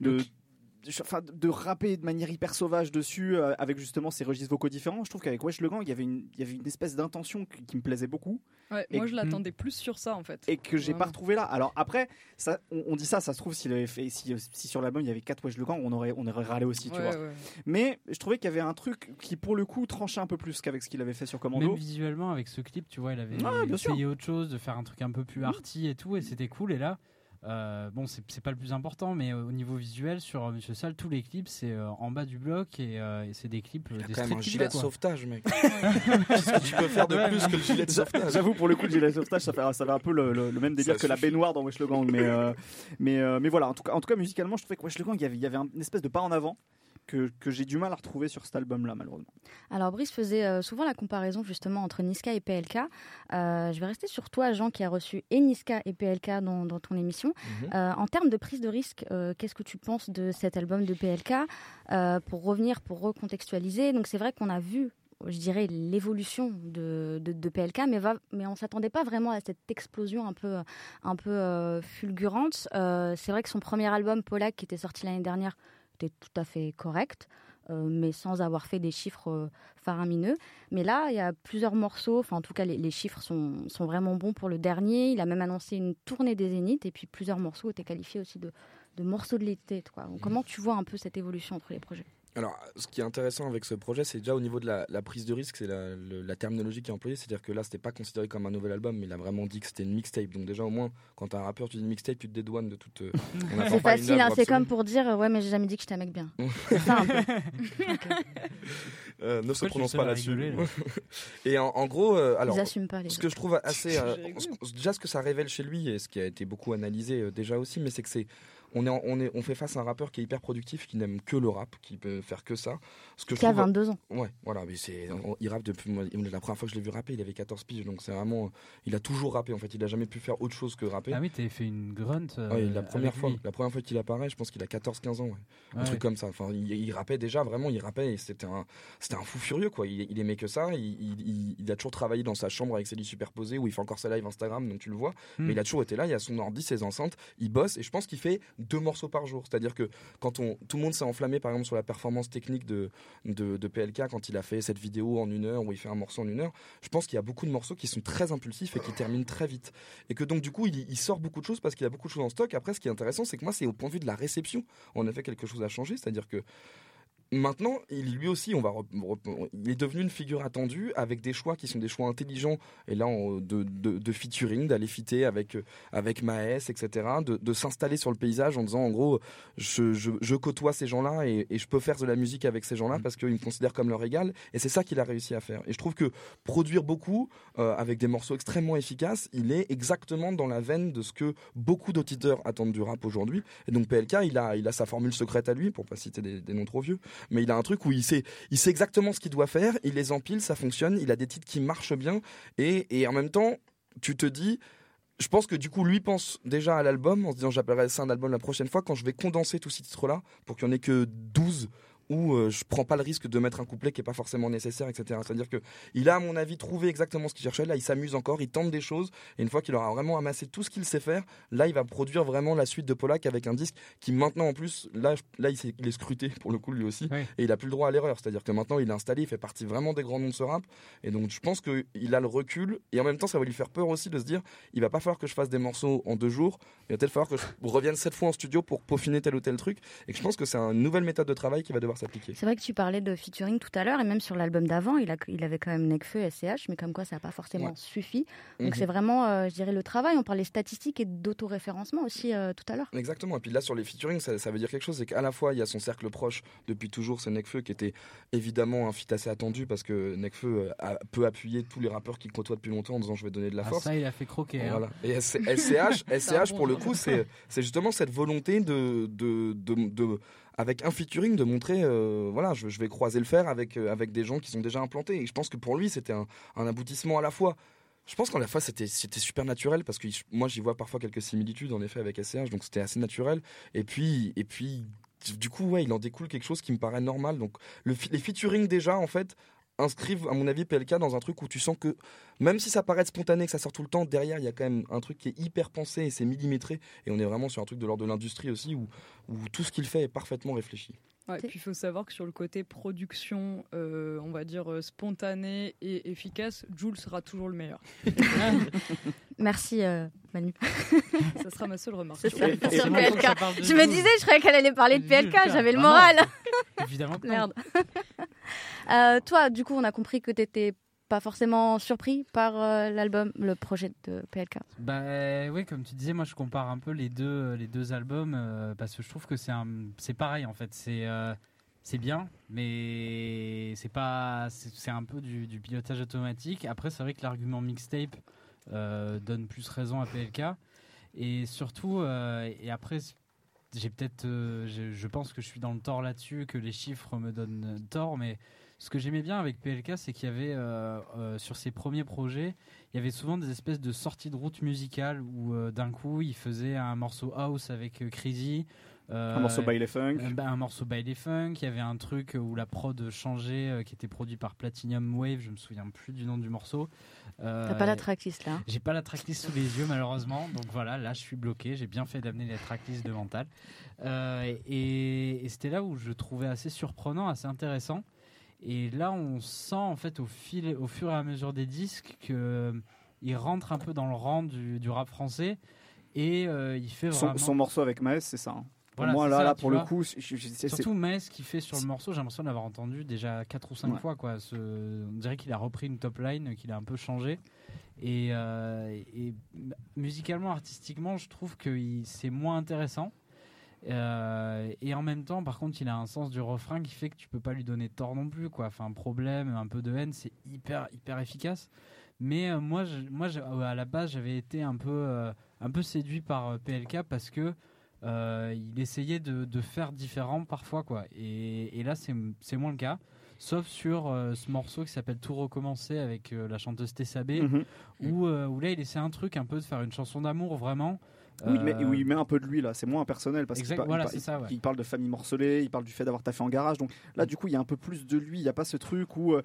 Speaker 5: de, de- enfin, de rapper de manière hyper sauvage dessus, euh, avec justement ces registres vocaux différents. Je trouve qu'avec Wesh le Gang, il y avait une, il y avait une espèce d'intention qui, qui me plaisait beaucoup
Speaker 3: Ouais, moi, je l'attendais plus sur ça, en fait.
Speaker 5: et que j'ai pas retrouvé là. Alors après, ça, on, on dit ça, ça se trouve s'il avait fait, si, si sur l'album il y avait 4 Wesh le Gang, on aurait, on aurait râlé aussi, tu
Speaker 3: Ouais,
Speaker 5: vois.
Speaker 3: ouais.
Speaker 5: Mais je trouvais qu'il y avait un truc qui pour le coup tranchait un peu plus qu'avec ce qu'il avait fait sur Commando.
Speaker 4: Même visuellement, avec ce clip, tu vois, il avait
Speaker 5: Ah,
Speaker 4: essayé autre chose, de faire un truc un peu plus arty et tout, et c'était cool. Et là, euh, bon, c'est pas le plus important, mais euh, au niveau visuel, sur euh, Monsieur Sall, tous les clips, c'est euh, en bas du bloc et, euh, et c'est des clips, euh,
Speaker 7: Il a
Speaker 4: des
Speaker 7: quand même un
Speaker 4: clips,
Speaker 7: gilet de sauvetage, mec. Qu'est-ce que tu peux faire de
Speaker 4: Ouais.
Speaker 7: plus que le gilet de sauvetage
Speaker 5: J'avoue pour le coup le gilet de sauvetage ça fait, ça fait un peu le, le- le même délire
Speaker 7: Ça
Speaker 5: que la baignoire dans Wesh le Gang mais, euh, mais, euh, mais voilà en tout, cas, en tout cas musicalement je trouvais que Wesh le Gang il y avait, il y avait un- une espèce de pas en avant que, que j'ai du mal à retrouver sur cet album là malheureusement.
Speaker 2: Alors Brice faisait euh, souvent la comparaison justement entre Niska et PLK. Euh, je vais rester sur toi, Jean, qui a reçu et Niska et PLK dans, dans ton émission.
Speaker 7: Mhm.
Speaker 2: Euh, en termes de prise de risque, euh, qu'est-ce que tu penses de cet album de PLK Euh, Pour revenir, pour recontextualiser, donc c'est vrai qu'on a vu je dirais l'évolution de, de, de PLK, mais, va, mais on s'attendait pas vraiment à cette explosion un peu, un peu euh, fulgurante. Euh, c'est vrai que son premier album, Polak, qui était sorti l'année dernière, était tout à fait correct, euh, mais sans avoir fait des chiffres euh, faramineux. Mais là, il y a plusieurs morceaux, enfin en tout cas les, les chiffres sont, sont vraiment bons pour le dernier. Il a même annoncé une tournée des Zéniths, et puis plusieurs morceaux étaient qualifiés aussi de, de morceaux de l'été. Donc, Comment tu vois un peu cette évolution entre les projets?
Speaker 7: Alors, ce qui est intéressant avec ce projet, c'est déjà au niveau de la, la prise de risque, c'est la, terminologie qui est employée. C'est-à-dire que là, c'était pas considéré comme un nouvel album, mais il a vraiment dit que c'était une mixtape. Donc, déjà, au moins, quand t'as un rappeur, tu dis mixtape, tu te dédouanes de toute. euh,
Speaker 2: C'est
Speaker 7: une
Speaker 2: facile, hein, c'est comme pour dire euh, ouais, mais j'ai jamais dit que bien. ça un peu.
Speaker 7: Euh, ne se prononce pas là-dessus. Et en, en gros, euh, alors.
Speaker 2: Pas les
Speaker 7: Ce que je trouve assez, euh, déjà ce que ça révèle chez lui et ce qui a été beaucoup analysé euh, déjà aussi, mais c'est que c'est on est, on est on fait face à un rappeur qui est hyper productif, qui n'aime que le rap, qui peut faire que ça. Ce que je
Speaker 2: Qui a
Speaker 7: trouve-
Speaker 2: 22 ans.
Speaker 7: Ouais, voilà, mais c'est il rappe depuis moi, la première fois que je l'ai vu rapper, il avait 14 piges, donc c'est vraiment il a toujours rappé en fait, il a jamais pu faire autre chose que rapper.
Speaker 4: Ah oui, t'avais fait une grunt. euh,
Speaker 7: Ouais, la première fois,
Speaker 4: lui.
Speaker 7: la première fois qu'il apparaît, je pense qu'il a 14-15 ans, ouais. un
Speaker 4: Ouais.
Speaker 7: truc comme ça. Enfin, il, il rappait déjà vraiment, il rappait et c'était un, c'était un fou furieux quoi. Il, il aimait que ça. Il, il- a toujours travaillé dans sa chambre avec ses lits superposés où il fait encore sa live Instagram, donc tu le vois.
Speaker 4: Hmm.
Speaker 7: Mais il a toujours été là. Il a son ordi, ses enceintes, il bosse et je pense qu'il fait deux morceaux par jour. C'est-à-dire que quand on, tout le monde s'est enflammé par exemple sur la performance technique de, de, PLK quand il a fait cette vidéo en une heure où il fait un morceau en une heure. Je pense qu'il y a beaucoup de morceaux qui sont très impulsifs et qui terminent très vite. Et que donc du coup il, il sort beaucoup de choses parce qu'il a beaucoup de choses en stock. Après, ce qui est intéressant, c'est que moi, c'est au point de vue de la réception, on a fait quelque chose à changer. C'est-à-dire que Maintenant, il, lui aussi, on va, il est devenu une figure attendue avec des choix qui sont des choix intelligents. Et là, on- de, de, de featuring, d'aller fitter avec avec Maes, etc. De, de s'installer sur le paysage en disant, en gros, je, je, je côtoie ces gens-là et, et je peux faire de la musique avec ces gens-là parce qu'ils me considèrent comme leur égal. Et c'est ça qu'il a réussi à faire. Et je trouve que produire beaucoup euh, avec des morceaux extrêmement efficaces, il est exactement dans la veine de ce que beaucoup d'auditeurs attendent du rap aujourd'hui. Et donc PLK, il a, il a sa formule secrète à lui, pour pas citer des, des noms trop vieux, mais il a un truc où il sait, il sait exactement ce qu'il doit faire, il les empile, ça fonctionne, il a des titres qui marchent bien, et, et en même temps, tu te dis, je pense que du coup, lui pense déjà à l'album en se disant j'appellerai ça un album la prochaine fois quand je vais condenser tous ces titres-là pour qu'il n'y en ait que 12 où euh, je prends pas le risque de mettre un couplet qui est pas forcément nécessaire, etc. C'est-à-dire que il a, à mon avis, trouvé exactement ce qu'il cherchait. Là, il s'amuse encore, il tente des choses, et une fois qu'il aura vraiment amassé tout ce qu'il sait faire, là, il va produire vraiment la suite de Polak avec un disque qui maintenant, en plus, là, là, il, est scruté pour le coup lui aussi, et il a plus le droit à l'erreur. C'est-à-dire que maintenant, il est installé, il fait partie vraiment des grands noms de ce rap, et donc je pense qu'il a le recul, et en même temps, ça va lui faire peur aussi de se dire, il va pas falloir que je fasse des morceaux en deux jours, il va peut-être falloir que je revienne sept fois en studio pour peaufiner tel ou tel truc, et je pense que c'est une nouvelle méthode de travail qui va devoir s'appliquer.
Speaker 2: C'est vrai que tu parlais de featuring tout à l'heure, et même sur l'album d'avant, il, a- il avait quand même Nekfeu, SCH, mais comme quoi ça n'a pas forcément
Speaker 7: Ouais.
Speaker 2: suffi. Donc
Speaker 7: Mhm.
Speaker 2: c'est vraiment, euh, je dirais, le travail. On parlait statistiques et d'autoréférencement aussi euh, tout à l'heure.
Speaker 7: Exactement. Et puis là, sur les featuring, ça, ça veut dire quelque chose. C'est qu'à la fois, il y a son cercle proche depuis toujours, c'est Nekfeu, qui était évidemment un feat assez attendu parce que Nekfeu euh, a- peut appuyer tous les rappeurs qu'il côtoie depuis longtemps en disant je vais donner de la
Speaker 4: Ah,
Speaker 7: force.
Speaker 4: ça, il a fait croquer. hein.
Speaker 7: Et SC- SCH, SCH pour le coup, c'est c'est justement cette volonté de, de, de, de- avec un featuring de montrer, voilà, je, vais croiser le fer avec, avec des gens qui sont déjà implantés. Et je pense que pour lui, c'était un, aboutissement à la fois. Je pense qu'en la fois c'était super naturel parce que moi j'y vois parfois quelques similitudes en effet avec SCH donc c'était assez naturel. Et puis et puis du coup ouais il en découle quelque chose qui me paraît normal. Donc le, les featuring déjà en fait inscrivent à mon avis PLK dans un truc où tu sens que même si ça paraît spontané que ça sort tout le temps derrière il y a quand même un truc qui est hyper pensé et c'est millimétré. Et on est vraiment sur un truc de l'ordre de l'industrie aussi où, où tout ce qu'il fait est parfaitement réfléchi
Speaker 3: et puis il faut savoir que sur le côté production, euh, on va dire euh, spontané et efficace, Jules sera toujours le meilleur.
Speaker 2: Merci euh, Manu.
Speaker 3: Ça sera ma seule remarque.
Speaker 2: Je me disais, je croyais qu'elle allait parler de PLK, j'avais le moral.
Speaker 4: Évidemment.
Speaker 2: Merde. toi, du coup, on a compris que tu étais pas forcément surpris par euh, l'album, le projet de PLK
Speaker 4: Bah oui, comme tu disais, moi je compare un peu les deux, les deux albums euh, parce que je trouve que c'est c'est pareil en fait. C'est euh, c'est bien, mais c'est pas, c'est un peu du, du, pilotage automatique. Après, c'est vrai que l'argument mixtape donne plus raison à PLK et surtout et après j'ai peut-être, je, je, pense que je suis dans le tort là-dessus, que les chiffres me donnent tort, mais ce que j'aimais bien avec PLK, c'est qu'il y avait euh, euh, sur ses premiers projets, il y avait souvent des espèces de sorties de route musicales où euh, d'un coup il faisait un morceau house avec Crazy.
Speaker 5: un morceau by Funk.
Speaker 4: Bah, un morceau by Funk. Il y avait un truc où la prod changeait, qui était produit par Platinum Wave. Je me souviens plus du nom du morceau.
Speaker 2: T'as pas la tracklist là
Speaker 4: J'ai pas la tracklist sous les yeux malheureusement. Donc voilà, là je suis bloqué. J'ai bien fait d'amener la tracklist de mental. et c'était là où je trouvais assez surprenant, assez intéressant. Et là, on sent en fait au, fil, au fur et à mesure des disques qu'il euh, rentre un peu dans le rang du, rap français et euh, il fait
Speaker 5: vraiment... son, morceau avec Maes, c'est ça. Hein. Moi, là, là pour le coup,
Speaker 4: surtout Maes qui fait sur le morceau, j'ai l'impression d'avoir entendu déjà 4 ou 5 fois. Quoi. on dirait qu'il a repris une top line, qu'il a un peu changé. Et, euh, et musicalement, artistiquement, je trouve que c'est moins intéressant. Euh, et en même temps, par contre, il a un sens du refrain qui fait que tu peux pas lui donner tort non plus, quoi. Enfin, un problème, un peu de haine, c'est hyper, hyper efficace. Mais euh, moi, moi, à la base, j'avais été un peu, euh, un peu séduit par PLK parce que il essayait de, de, faire différent parfois, quoi. Et, et là, c'est moins le cas. Sauf sur ce morceau qui s'appelle Tout recommencer avec la chanteuse Tessa B, mhm. où, où là, il essaie un truc un peu de faire une chanson d'amour vraiment.
Speaker 5: Oui, mais où il met un peu de lui là, c'est moins personnel parce
Speaker 4: qu'il
Speaker 5: il, parle de famille morcelée, il parle du fait d'avoir taffé en garage. Donc là, du coup, il y a un peu plus de lui. Il n'y a pas ce truc où, euh,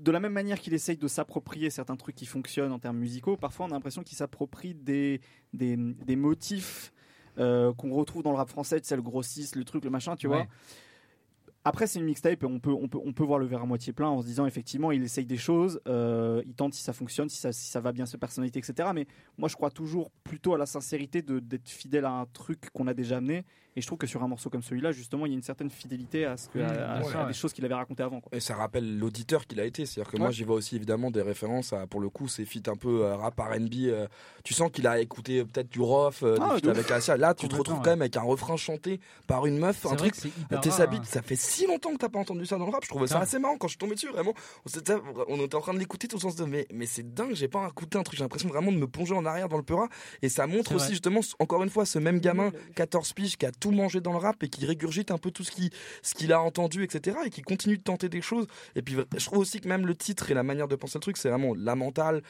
Speaker 5: de la même manière qu'il essaye de s'approprier certains trucs qui fonctionnent en termes musicaux, parfois on a l'impression qu'il s'approprie des, des, des, motifs euh, qu'on retrouve dans le rap français, tu sais, le grossiste, le truc, le machin, tu vois. Après, c'est une mixtape on peut, on, peut, on peut voir le verre à moitié plein en se disant effectivement, il essaye des choses, euh, il tente si ça fonctionne, si ça, si ça va bien sa personnalité, etc. Mais moi, je crois toujours plutôt à la sincérité d'être fidèle à un truc qu'on a déjà amené et je trouve que sur un morceau comme celui-là, justement, il y a une certaine fidélité à, ce que, mmh, des choses qu'il avait racontées avant.
Speaker 7: Et ça rappelle l'auditeur qu'il a été. C'est-à-dire que moi, j'y vois aussi évidemment des références à, pour le coup, ces feats un peu euh, rap RB. Euh, tu sens qu'il a écouté peut-être du Rof, euh, ah, avec Asia. Là, tu te retrouves quand même avec un refrain chanté par une meuf. Un truc. T'es hein. ça fait si longtemps que t'as pas entendu ça dans le rap. Je trouvais ça assez marrant quand je suis tombé dessus. Vraiment, on était en train de l'écouter tout le sens de mais, mais c'est dingue, j'ai pas écouté un truc. J'ai l'impression vraiment de me plonger en arrière dans le Peura. Et ça montre aussi, justement, encore une fois, ce même gamin, 14 piges, qui a tout mangé dans le rap et qui régurgite un peu tout ce qu'il ce qu'il a entendu, etc. et qui continue de tenter des choses. Et puis je trouve aussi que même le titre et la manière de penser le truc, c'est vraiment la mentale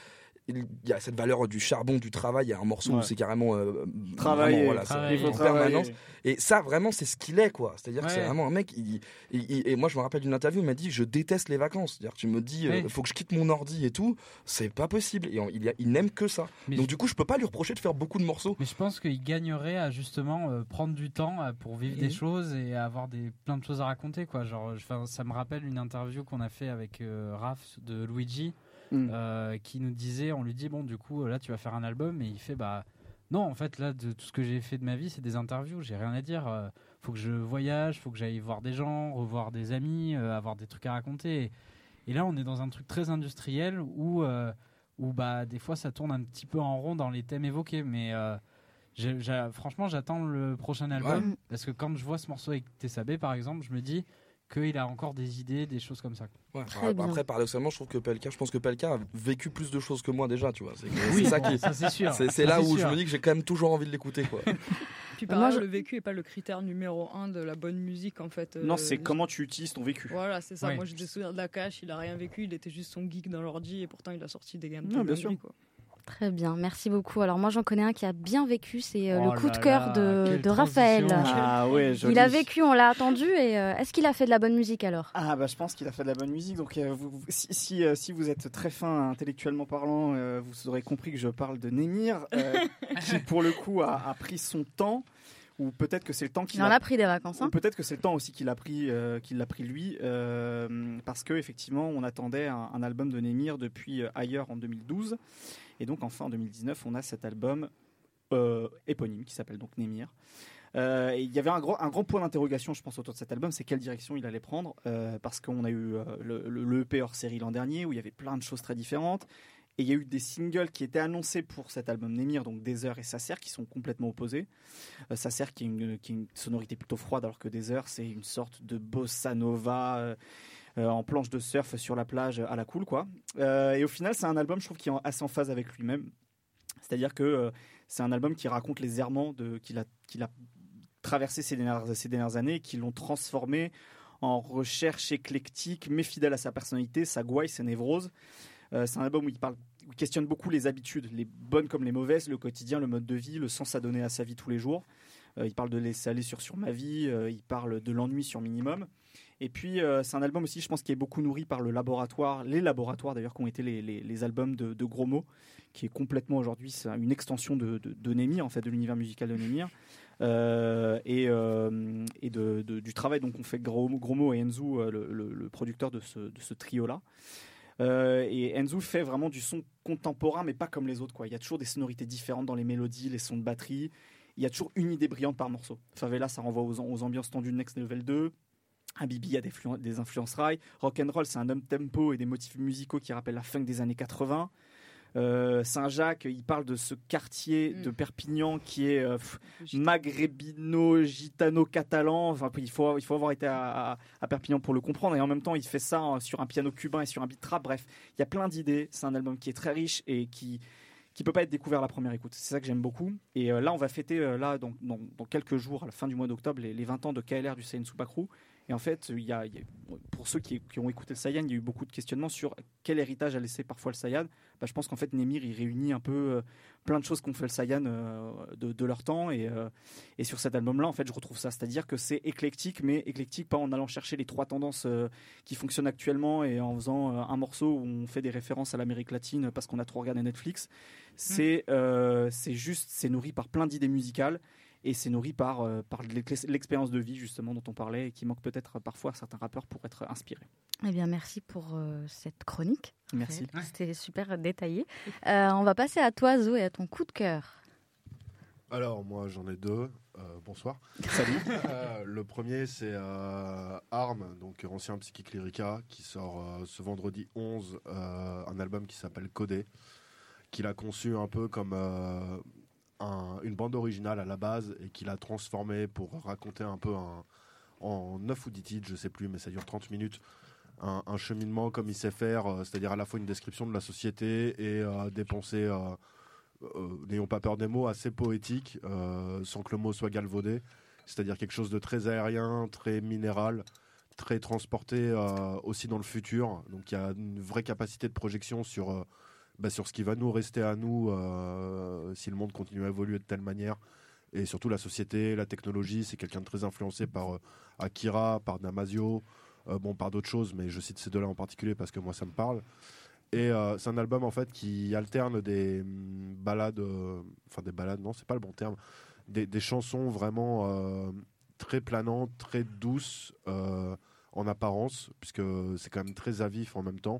Speaker 7: il y a cette valeur du charbon, du travail. Il y a un morceau où c'est carrément euh,
Speaker 5: travailler, voilà,
Speaker 7: en permanence. Et ça, vraiment, c'est ce qu'il est, quoi. C'est-à-dire que c'est vraiment un mec. Il, et moi, je me rappelle d'une interview, il m'a dit Je déteste les vacances. C'est-à-dire tu me dis Il euh, faut que je quitte mon ordi et tout. C'est pas possible. Et il, il n'aime que ça. Donc, du coup, je peux pas lui reprocher de faire beaucoup de morceaux.
Speaker 4: Mais je pense qu'il gagnerait à justement euh, prendre du temps pour vivre des choses et avoir des, plein de choses à raconter, quoi. Genre, ça me rappelle une interview qu'on a fait avec Raph de Luigi. Mm. Euh, qui nous disait, on lui dit bon du coup là tu vas faire un album et il fait bah non en fait là de tout ce que j'ai fait de ma vie c'est des interviews, j'ai rien à dire. Euh, faut que je voyage, faut que j'aille voir des gens, revoir des amis, euh, avoir des trucs à raconter. Et, là on est dans un truc très industriel où où bah des fois ça tourne un petit peu en rond dans les thèmes évoqués, mais franchement j'attends le prochain album parce que quand je vois ce morceau avec Tessabé par exemple, je me dis qu'il a encore des idées, des choses comme ça.
Speaker 7: Ouais, après, paradoxalement, je trouve que Pelka, je pense que Pelka a vécu plus de choses que moi déjà, tu vois. C'est oui, ça qui,
Speaker 4: c'est sûr.
Speaker 7: C'est là où je me dis que j'ai quand même toujours envie de l'écouter, quoi.
Speaker 3: Puis par le vécu est pas le critère numéro un de la bonne musique en fait.
Speaker 5: Non, c'est comment tu utilises ton vécu.
Speaker 3: Voilà, c'est ça. Moi, j'ai des souvenirs de la cache. Il a rien vécu. Il était juste son geek dans l'ordi et pourtant il a sorti des gammes.
Speaker 5: Non, bien sûr.
Speaker 3: Quoi.
Speaker 2: Très bien, merci beaucoup. Alors moi j'en connais un qui a bien vécu, c'est euh, le oh coup de cœur de, de Raphaël.
Speaker 5: Ah, ouais,
Speaker 2: il a vécu, on l'a attendu et euh, est-ce qu'il a fait de la bonne musique alors?
Speaker 5: Ah bah je pense qu'il a fait de la bonne musique. Donc euh, si, si, si, vous êtes très fin intellectuellement parlant, vous aurez compris que je parle de Némir, qui pour le coup a, a pris son temps ou peut-être que c'est le temps qu'il
Speaker 2: en a, pris des vacances. Hein.
Speaker 5: peut-être que c'est le temps aussi qu'il a pris, qu'il l'a pris lui, parce que effectivement, on attendait un, un album de Némir depuis ailleurs en 2012. Et donc enfin en 2019, on a cet album euh, éponyme qui s'appelle donc Némir. Euh, il y avait un, gros, un grand point d'interrogation, je pense, autour de cet album, c'est quelle direction il allait prendre, euh, parce qu'on a eu le, le, EP hors série l'an dernier, où il y avait plein de choses très différentes, et il y a eu des singles qui étaient annoncés pour cet album Némir, donc Desert et Sacer, qui sont complètement opposés. Sacer qui, est une sonorité plutôt froide, alors que Desert, c'est une sorte de bossa nova en planche de surf sur la plage à la cool, quoi. Euh, et au final, c'est un album, je trouve, qui est assez en phase avec lui-même. C'est-à-dire que euh, c'est un album qui raconte les errements qu'il a, a traversé ces dernières, années qui l'ont transformé en recherche éclectique, mais fidèle à sa personnalité, sa gouaille, ses névroses. c'est un album où il questionne beaucoup les habitudes, les bonnes comme les mauvaises, le quotidien, le mode de vie, le sens à donner à sa vie tous les jours. il parle de laisser aller sur, sur ma vie, il parle de l'ennui sur minimum. Et puis, euh, c'est un album aussi, je pense, qui est beaucoup nourri par le laboratoire, les laboratoires d'ailleurs, qui ont été les, albums de, de, qui est complètement aujourd'hui une extension de, de, Némir, en fait, de l'univers musical de Némir. Euh, et, euh, du travail donc on fait Gros, Gros et Enzu, le, producteur de ce, trio-là. et Enzu fait vraiment du son contemporain, mais pas comme les autres. Il y a toujours des sonorités différentes dans les mélodies, les sons de batterie. Il y a toujours une idée brillante par morceau. Favela, ça renvoie aux, aux ambiances tendues de Next Level 2. Habibi a des, des influences rail. Rock and roll, c'est un homme tempo et des motifs musicaux qui rappellent la fin des années 80. Euh, Saint-Jacques, il parle de ce quartier mm. de Perpignan qui est euh, maghrébino, gitano, catalan. Enfin, il faut, il faut avoir été à, Perpignan pour le comprendre. Et en même temps, il fait ça hein, sur un piano cubain et sur un beat trap. Bref, il y a plein d'idées. C'est un album qui est très riche et qui qui peut pas être découvert à la première écoute. C'est ça que j'aime beaucoup. Et euh, là, on va fêter là dans, dans, quelques jours, à la fin du mois d'octobre, les, les, 20 ans de KLR du Saïn Soupacrou. Et en fait, il y, a, pour ceux qui, ont écouté le Saiyan, il y a eu beaucoup de questionnements sur quel héritage a laissé parfois le Saiyan. Bah, je pense qu'en fait, Nemir, il réunit un peu euh, plein de choses qu'ont fait le Saiyan euh, de, leur temps. Et, euh, et sur cet album-là, en fait, je retrouve ça. C'est-à-dire que c'est éclectique, mais éclectique pas en allant chercher les trois tendances qui fonctionnent actuellement et en faisant un morceau où on fait des références à l'Amérique latine parce qu'on a trop regardé Netflix. C'est c'est juste, c'est nourri par plein d'idées musicales et c'est nourri par, euh, par l'expérience de vie justement dont on parlait et qui manque peut-être parfois à certains rappeurs pour être inspirés.
Speaker 2: Eh bien, merci pour euh, cette chronique.
Speaker 5: Merci.
Speaker 2: C'était super détaillé. Euh, on va passer à toi, Zo, et à ton coup de cœur.
Speaker 6: Alors, moi, j'en ai deux. bonsoir.
Speaker 5: Salut.
Speaker 6: le premier, c'est Arm, donc ancien Psychic Lyrica, qui sort ce vendredi 11 un album qui s'appelle Codé, qu'il a conçu un peu comme une bande originale à la base et qu'il a transformé pour raconter un peu en 9 ou 10 titres, je sais plus, mais ça dure 30 minutes. Un, cheminement comme il sait faire, euh, c'est-à-dire à la fois une description de la société et euh, des pensées, euh, n'ayons pas peur des mots, assez poétiques, sans que le mot soit galvaudé. C'est-à-dire quelque chose de très aérien, très minéral, très transporté aussi dans le futur. Donc il y a une vraie capacité de projection sur bah, sur ce qui va nous rester à nous euh, si le monde continue à évoluer de telle manière. Et surtout la société, la technologie, c'est quelqu'un de très influencé par euh, Akira, par Damasio, euh, bon, par d'autres choses, mais je cite ces deux-là en particulier parce que moi ça me parle. Et c'est un album en fait qui alterne des mm, balades, enfin des balades, non, c'est pas le bon terme, des, des chansons vraiment très planantes, très douces en apparence, puisque c'est quand même très à vif en même temps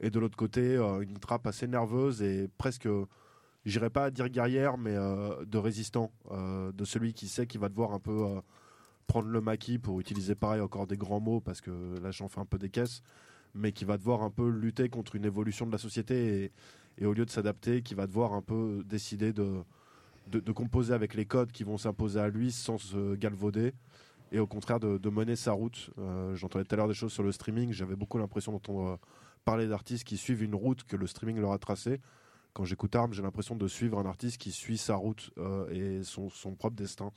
Speaker 6: et de l'autre côté euh, une trappe assez nerveuse et presque j'irais pas dire guerrière mais euh, de résistant euh, de celui qui sait qu'il va devoir un peu prendre le maquis pour utiliser pareil encore des grands mots parce que là j'en fais un peu des caisses mais qui va devoir un peu lutter contre une évolution de la société et, au lieu de s'adapter qui va devoir un peu décider de, de, composer avec les codes qui vont s'imposer à lui sans se galvauder et au contraire de, de mener sa route. J'entendais tout à l'heure des choses sur le streaming, j'avais beaucoup l'impression d'entendre parler d'artistes qui suivent une route que le streaming leur a tracée, quand j'écoute Arm, j'ai l'impression de suivre un artiste qui suit sa route et son, son propre destin.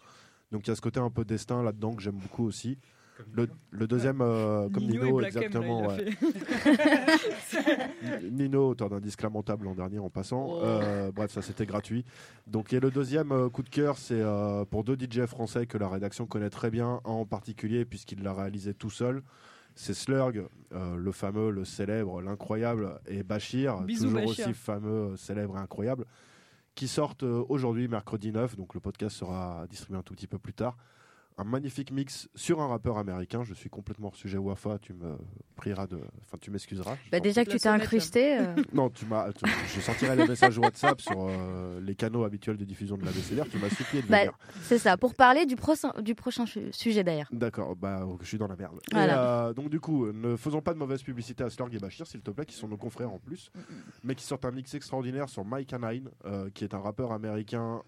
Speaker 6: Donc il y a ce côté un peu destin là-dedans que j'aime beaucoup aussi. Le, deuxième, euh, comme Nino, exactement. Nino, auteur d'un disque lamentable l'an dernier en passant. Oh. Euh, bref, ça c'était gratuit. Donc, et le deuxième euh, coup de cœur, c'est pour deux DJ français que la rédaction connaît très bien, en particulier puisqu'il l'a réalisé tout seul. C'est Slurg, le fameux, le célèbre, l'incroyable, et Bachir, toujours aussi fameux, célèbre et incroyable, qui sortent aujourd'hui, mercredi 9. Donc le podcast sera distribué un tout petit peu plus tard un magnifique mix sur un rappeur américain. Je suis complètement hors sujet Wafa, tu me prieras de. Enfin, tu m'excuseras.
Speaker 2: Bah déjà que tu t'es incrusté. Euh.
Speaker 6: non, tu m'as. Je sentirai les messages WhatsApp sur euh, les canaux habituels de diffusion de la BCDR. Tu m'as supplié de bah, venir.
Speaker 2: C'est ça, pour parler du, prochain, du prochain sujet d'ailleurs.
Speaker 6: D'accord, bah, je suis dans la merde. Euh, donc, du coup, ne faisons pas de mauvaise publicité à Slurg et Bachir, s'il te plaît, qui sont nos confrères en plus, mais qui sortent un mix extraordinaire sur Mike Nine, qui est un rappeur américain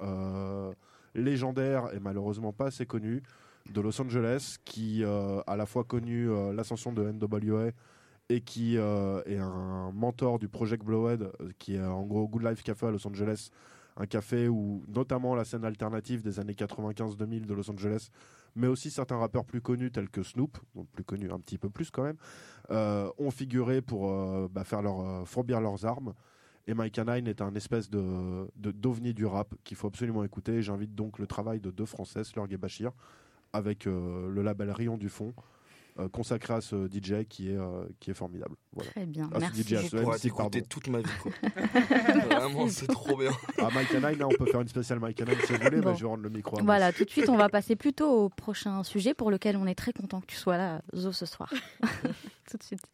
Speaker 6: légendaire et malheureusement pas assez connu de Los Angeles qui euh, a à la fois connu euh, l'ascension de NWA et qui euh, est un mentor du Project Blowhead qui est en gros Good Life Café à Los Angeles un café où notamment la scène alternative des années 95-2000 de Los Angeles, mais aussi certains rappeurs plus connus tels que Snoop, donc plus connus un petit peu plus quand même, ont figuré pour bah, faire leur fourbir leurs armes. Et Mike Nine est un espèce de d'ovni du rap qu'il faut absolument écouter. J'invite donc le travail de deux Français, Slurg et Bachir, avec euh, le label Rion du Fond. Euh, consacré à ce DJ qui est, euh, qui est formidable.
Speaker 2: Très bien, merci. DJ
Speaker 7: je pourrais écouter toute ma vie. Vraiment, c'est trop bien.
Speaker 6: Ah, Mike Nine, on peut faire une spéciale Mike Nine si vous voulez, mais je vais rendre le micro.
Speaker 2: voilà, tout de suite, on va passer plutôt au prochain sujet pour lequel on est très content que tu sois là, Zo, ce soir. tout de suite.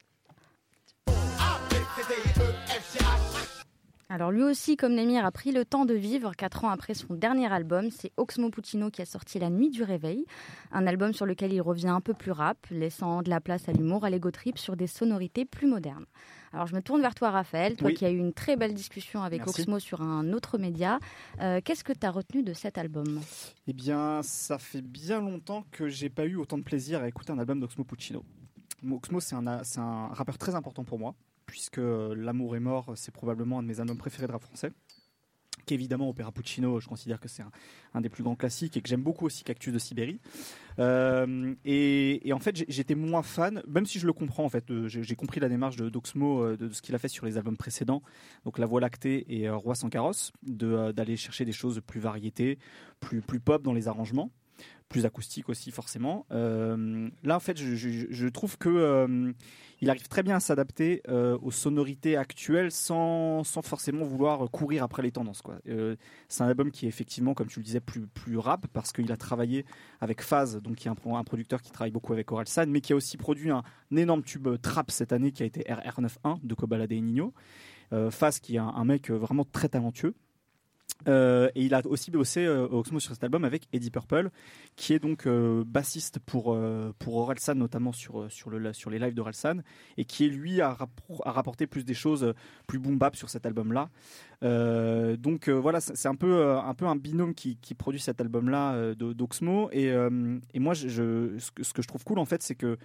Speaker 2: Alors lui aussi, comme Némir, a pris le temps de vivre quatre ans après son dernier album. C'est Oxmo Puccino qui a sorti La Nuit du Réveil, un album sur lequel il revient un peu plus rap, laissant de la place à l'humour, à l'ego trip sur des sonorités plus modernes. Alors je me tourne vers toi Raphaël, toi qui as eu une très belle discussion avec Oxmo sur un autre média. Euh, qu'est-ce que tu as retenu de cet album?
Speaker 5: Eh bien, ça fait bien longtemps que j'ai pas eu autant de plaisir à écouter un album d'Oxmo Puccino. Oxmo, c'est un, un rappeur très important pour moi puisque L'amour est mort, c'est probablement un de mes albums préférés de rap français. Qu'évidemment, Opéra Puccino, je considère que c'est un, des plus grands classiques et que j'aime beaucoup aussi Cactus de Sibérie. Euh, et, en fait, j'étais moins fan, même si je le comprends en fait. J'ai compris la démarche de d'Oxmo, euh, de, ce qu'il a fait sur les albums précédents, donc La Voie lactée et euh, Roi sans carrosse, d'aller chercher des choses plus variétés, plus pop dans les arrangements plus acoustique aussi forcément. Euh, là, en fait, je, trouve que euh, il arrive très bien à s'adapter euh, aux sonorités actuelles sans, sans, forcément vouloir courir après les tendances. Quoi. c'est un album qui est effectivement, comme tu le disais, plus, plus rap parce qu'il a travaillé avec Phase, donc qui est un, un, producteur qui travaille beaucoup avec Orelsan, mais qui a aussi produit un, énorme tube trap cette année qui a été RR91 de Kobalade et Nino. Phase qui est un mec vraiment très talentueux. Euh, et il a aussi bossé euh, Oxmo sur cet album avec Eddie Purple, qui est donc euh, bassiste pour pour Orelsan notamment sur sur le sur les lives d'Orelsan et qui lui a, a, rapporté plus des choses plus boom bap sur cet album là. donc voilà, c'est un peu un peu un binôme qui, qui produit cet album là d'Oxmo et, et moi ce que je trouve cool en fait c'est que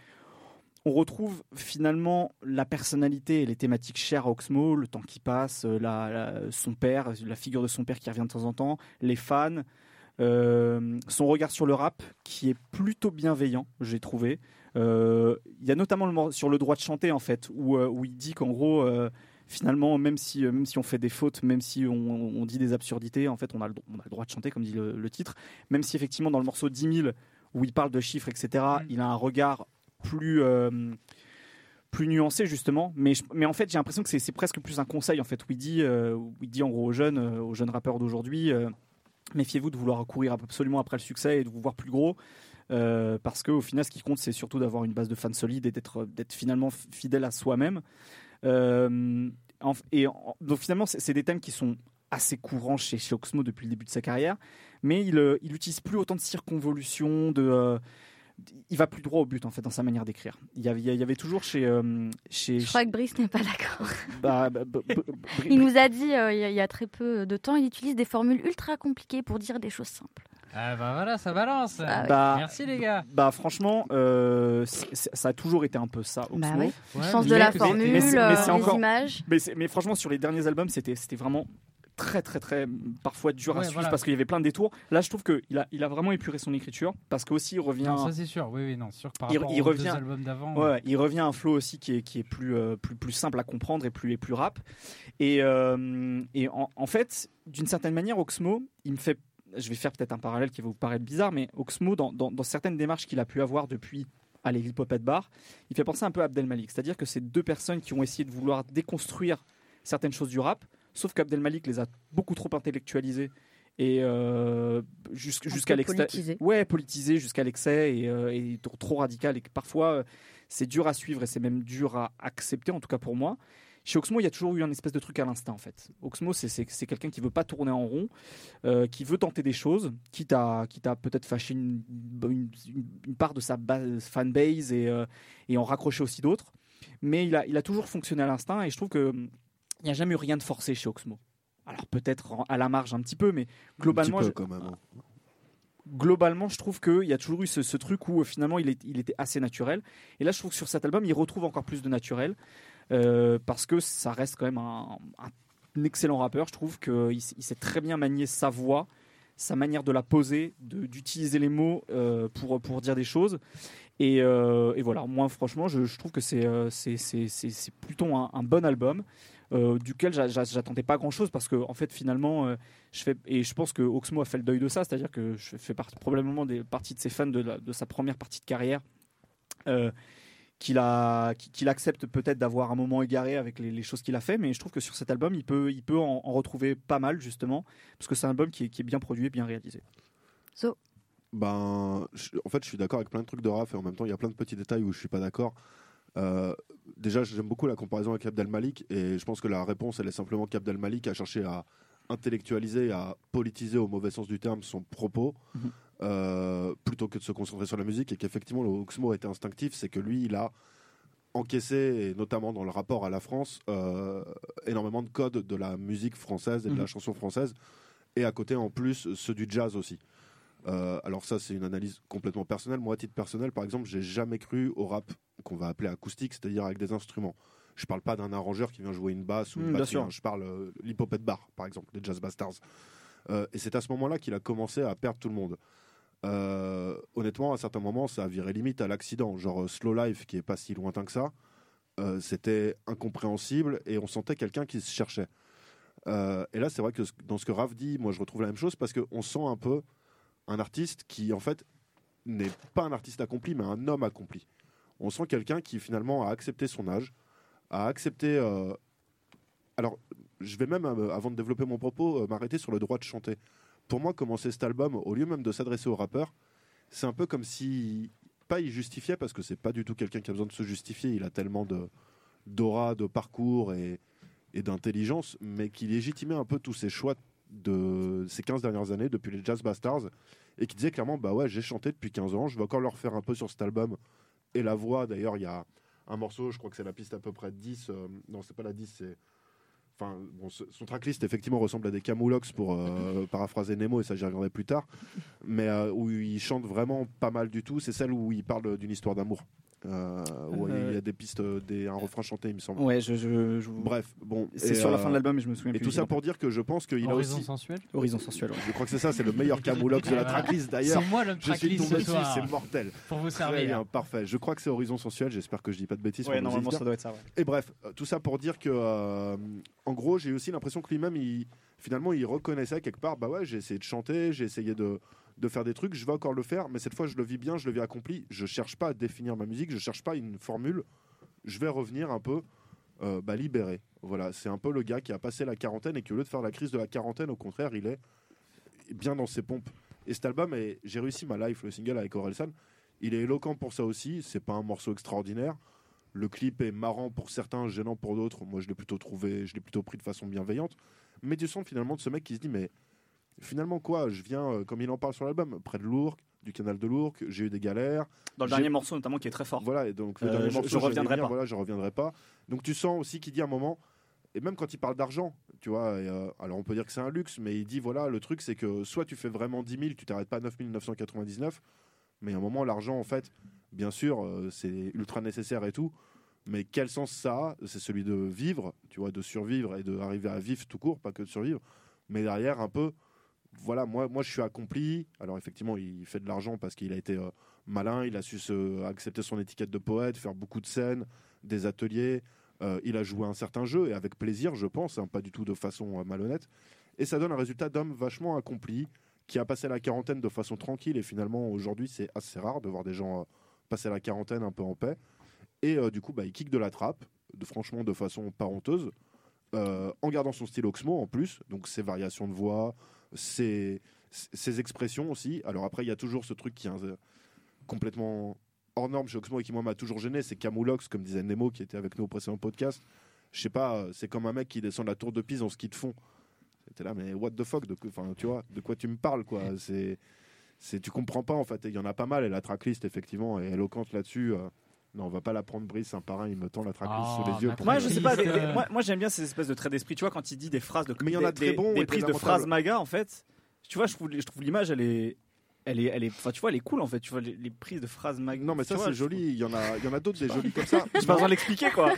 Speaker 5: on retrouve finalement la personnalité et les thématiques chères à Oxmo, le temps qui passe, euh, son père, la figure de son père qui revient de temps en temps, les fans, euh, son regard sur le rap qui est plutôt bienveillant, j'ai trouvé. Euh, il y a notamment sur le droit de chanter en fait, où, il dit qu'en gros, finalement, même si, même si on fait des fautes, même si on, dit des absurdités, en fait, on a, le, droit de chanter, comme dit le, titre. Même si effectivement, dans le morceau 10 000, où il parle de chiffres, etc., mm. il a un regard plus euh, plus nuancé justement. Mais mais en fait j'ai l'impression que c'est presque plus un conseil en fait. Où il dit euh, dit en gros aux jeunes euh, aux jeunes rappeurs d'aujourd'hui méfiez-vous de vouloir courir absolument après le succès et de vous voir plus gros parce qu'au final ce qui compte c'est surtout d'avoir une base de fans solide et d'être d'être finalement fidèle à soi-même. Et donc finalement c'est des thèmes qui sont assez courants chez, chez Oxmo depuis le début de sa carrière mais il il utilise plus autant de circonvolutions de il va plus droit au but en fait dans sa manière d'écrire. Il y avait, il y avait toujours chez, euh, chez.
Speaker 2: Je crois que Brice n'est pas d'accord. Bah, bah, bah, il nous a dit euh, il, y a, très peu de temps, il utilise des formules ultra compliquées pour dire des choses simples.
Speaker 4: Ah bah voilà, ça balance.
Speaker 2: Ah.
Speaker 5: Bah,
Speaker 4: Merci les gars.
Speaker 5: Bah franchement, euh, ça a toujours été un peu ça.
Speaker 2: Bah oui.
Speaker 4: Ouais,
Speaker 2: Sens de la formule,
Speaker 5: mais mais
Speaker 2: euh, les
Speaker 5: encore-
Speaker 2: images.
Speaker 5: Mais, mais franchement, sur les derniers albums, c'était c'était vraiment très très très parfois dur à
Speaker 4: Ouais,
Speaker 5: suivre
Speaker 4: voilà.
Speaker 5: parce qu'il y avait plein de détours. Là, je trouve qu'il a, il a vraiment épuré son écriture parce qu'aussi il revient.
Speaker 4: Non, ça c'est sûr. Oui, oui, non, sûr que par
Speaker 5: Il-
Speaker 4: rapport
Speaker 5: il
Speaker 4: aux
Speaker 5: revient-
Speaker 4: deux albums d'avant.
Speaker 5: Ouais, il revient à un flow aussi qui est, qui est plus, euh, plus, plus simple à comprendre et plus, et plus rap. Et, euh, et en, en fait, d'une certaine manière, Oxmo, il me fait. Je vais faire peut-être un parallèle qui va vous paraître bizarre, mais Oxmo, dans, dans, dans certaines démarches qu'il a pu avoir depuis à l'Hip Hop Bar, il fait penser un peu à Abdel Malik. C'est-à-dire que c'est deux personnes qui ont essayé de vouloir déconstruire certaines choses du rap, sauf qu'Abdel Malik les a beaucoup trop intellectualisées et euh, jusqu'à l'excès.
Speaker 2: politisées.
Speaker 5: Ouais, politisé jusqu'à l'excès et, euh, et trop- radical et que parfois euh, c'est dur à suivre et c'est même dur à accepter, en tout cas pour moi. Chez Oxmo, il y a toujours eu un espèce de truc à l'instinct en fait. Oxmo, c'est- quelqu'un qui veut pas tourner en rond, euh, qui veut tenter des choses, quitte à, quitte à peut-être fâcher une, une- part de sa base, fanbase et, et en raccrocher aussi d'autres. Mais il a, il a toujours fonctionné à l'instinct et je trouve que il n'y a jamais eu rien de forcé chez Oxmo. Alors peut-être à la marge un petit peu, mais globalement,
Speaker 6: Un petit
Speaker 5: je-
Speaker 6: peu, quand même. hein.
Speaker 5: globalement, je trouve qu'il y a toujours eu ce, ce truc où euh, finalement il, est- il était assez naturel. Et là, je trouve que sur cet album, il retrouve encore plus de naturel euh, parce que ça reste quand même un, un excellent rappeur. Je trouve qu'il il sait très bien manier sa voix, sa manière de la poser, d'utiliser les mots euh, pour, pour dire des choses. Et, euh, et voilà, moi, franchement, je, je trouve que c'est euh, plutôt un, un bon album. Euh, duquel j'a- j'a- j'attendais pas grand chose parce que en fait finalement euh, je fais et je pense que Oxmo a fait le deuil de ça c'est à dire que je fais probablement des parties de ses fans de, la- de sa première partie de carrière euh, qu'il accepte peut-être d'avoir un moment égaré avec les, les choses qu'il a fait mais je trouve que sur cet album il peut il peut en, en retrouver pas mal justement parce que c'est un album qui est, qui est bien produit et bien réalisé
Speaker 6: Ben, je- en fait, je suis d'accord avec plein de trucs de Raph et en même temps, il y a plein de petits détails où je suis pas d'accord. Euh, déjà, j'aime beaucoup la comparaison avec Abdel Malik et je pense que la réponse, elle est simplement qu'Abdel Malik a cherché à intellectualiser, à politiser au mauvais sens du terme son propos
Speaker 5: Mhm.
Speaker 6: euh, plutôt que de se concentrer sur la musique et qu'effectivement, le Oxmo a été instinctif, c'est que lui, il a encaissé, et notamment dans le rapport à la France, euh, énormément de codes de la musique française et de la
Speaker 5: Mhm.
Speaker 6: chanson française et à côté, en plus, ceux du jazz aussi. Euh, alors ça, c'est une analyse complètement personnelle. Moi, à titre personnel, par exemple, j'ai jamais cru au rap qu'on va appeler acoustique, c'est-à-dire avec des instruments. Je parle pas d'un arrangeur qui vient jouer une basse ou une
Speaker 5: bien
Speaker 6: batterie. hein. Je parle euh, l'hypopète bar, par exemple, les Jazz Bastards. Euh, et c'est à ce moment-là qu'il a commencé à perdre tout le monde. Euh, honnêtement, à certains moments, ça a viré limite à l'accident. Genre Slow Life, qui est pas si lointain que ça, c'était incompréhensible et on sentait quelqu'un qui se cherchait. Et là, c'est vrai que dans ce que Raph dit, moi je retrouve la même chose parce qu'on sent un peu un artiste qui en fait n'est pas un artiste accompli, mais un homme accompli. On sent quelqu'un qui finalement a accepté son âge, a accepté. euh, Alors, je vais même, euh, avant de développer mon propos, euh, m'arrêter sur le droit de chanter. Pour moi, commencer cet album, au lieu même de s'adresser aux rappeurs, c'est un peu comme si pas il justifiait parce que c'est pas du tout quelqu'un qui a besoin de se justifier. Il a tellement de d'aura, de parcours et, et d'intelligence, mais qui légitimait un peu tous ses choix de ces 15 dernières années depuis les Jazz Bastards et qui disait clairement bah ouais j'ai chanté depuis 15 ans je vais encore le refaire un peu sur cet album. Et la voix d'ailleurs il y a un morceau je crois que c'est la piste à peu près 10 euh, non c'est pas la 10 c'est enfin bon, son tracklist effectivement ressemble à des Camoulox pour euh, paraphraser Nemo et ça j'y reviendrai plus tard. Mais euh, où il chante vraiment pas mal du tout c'est celle où il parle d'une histoire d'amour euh, où il y
Speaker 5: Euh,
Speaker 6: a des pistes des, un refrain chanté il me semble
Speaker 5: ouais je, je, je-
Speaker 6: bref bon
Speaker 5: c'est sur la
Speaker 6: euh,
Speaker 5: fin de l'album et je me souviens
Speaker 6: et
Speaker 5: plus
Speaker 6: tout ça pour dire que je pense qu'il a
Speaker 4: Horizon
Speaker 6: aussi
Speaker 4: sensuel.
Speaker 5: Horizon sensuel ouais.
Speaker 6: je crois que c'est ça c'est le meilleur Camoulox de la tracklist d'ailleurs
Speaker 4: C'est moi le tracklist ce soir.
Speaker 6: c'est mortel.
Speaker 4: Pour vous
Speaker 6: Très bien,
Speaker 4: servir.
Speaker 6: parfait. Je crois que c'est Horizon Sensuel, j'espère que je dis pas de bêtises.
Speaker 5: Ouais, normalement ça doit être ça ouais.
Speaker 6: Et bref, euh, tout ça pour dire que, euh, en gros, j'ai aussi l'impression que lui-même, il, finalement, il reconnaissait quelque part, bah ouais, j'ai essayé de chanter, j'ai essayé de, de faire des trucs, je vais encore le faire, mais cette fois, je le vis bien, je le vis accompli. Je cherche pas à définir ma musique, je cherche pas une formule, je vais revenir un peu euh, bah, libéré. Voilà, c'est un peu le gars qui a passé la quarantaine et qui, au lieu de faire la crise de la quarantaine, au contraire, il est bien dans ses pompes. Et cet album, est- j'ai réussi ma life, le single avec Orelsan, il est éloquent pour ça aussi, c'est pas un morceau extraordinaire. Le clip est marrant pour certains, gênant pour d'autres. Moi, je l'ai plutôt trouvé, je l'ai plutôt pris de façon bienveillante. Mais tu sens finalement de ce mec qui se dit, mais finalement quoi Je viens, euh, comme il en parle sur l'album, près de Lourdes, du canal de Lourdes, j'ai eu des galères.
Speaker 5: dans le dernier morceau notamment qui est très fort
Speaker 6: Voilà, et donc le
Speaker 5: Euh,
Speaker 6: dernier
Speaker 5: je-
Speaker 6: morceau,
Speaker 5: je reviendrai pas.
Speaker 6: Voilà, je reviendrai pas. Donc tu sens aussi qu'il dit à un moment, et même quand il parle d'argent, tu vois. alors on peut dire que c'est un luxe, mais il dit voilà, le truc c'est que soit tu fais vraiment 10 000, tu t'arrêtes pas à 9 999, mais à un moment, l'argent, en fait, bien sûr, c'est ultra nécessaire et tout, mais quel sens ça a? C'est celui de vivre, tu vois, de survivre et d'arriver à vivre tout court, pas que de survivre. Mais derrière, un peu, voilà, moi, moi je suis accompli. Alors effectivement, il fait de l'argent parce qu'il a été euh, malin, il a su se, accepter son étiquette de poète, faire beaucoup de scènes, des ateliers. Euh, il a joué un certain jeu et avec plaisir, je pense, hein, pas du tout de façon euh, malhonnête. Et ça donne un résultat d'homme vachement accompli, qui a passé la quarantaine de façon tranquille. Et finalement, aujourd'hui, c'est assez rare de voir des gens passer la quarantaine un peu en paix. Et du coup, bah, il kick de la trappe, de, franchement, de façon pas honteuse. en gardant son style Oxmo en plus, donc ses variations de voix, ses, expressions aussi. Alors après, il y a toujours ce truc qui est complètement hors norme chez Oxmo et qui moi m'a toujours gêné, c'est Camoulox, comme disait Nemo qui était avec nous au précédent podcast. Je sais pas, c'est comme un mec qui descend la tour de Pise en ski de fond. C'était là, mais what the fuck, de, enfin, tu vois, de quoi tu me parles, quoi. C'est, c'est, tu comprends pas en fait. Il y en a pas mal et la tracklist effectivement est éloquente là-dessus. Euh. Non, on va pas la prendre Brice un par un, il me tend la tracklist sous les
Speaker 5: ah,
Speaker 6: yeux.
Speaker 5: Moi, je sais pas, moi, j'aime bien ces espèces de traits d'esprit, tu vois, quand il dit des phrases de
Speaker 6: Mais il y en a
Speaker 5: des,
Speaker 6: bons
Speaker 5: des prises de phrases maga en fait. Tu vois, je trouve, je trouve l'image, elle est, elle est, elle est, enfin, tu vois, elle est cool en fait. Tu vois, les, prises de phrases maga.
Speaker 6: Non, mais ça, c'est joli. Il y en a, il y en a d'autres des jolis comme ça.
Speaker 5: J'ai pas besoin de l'expliquer, quoi.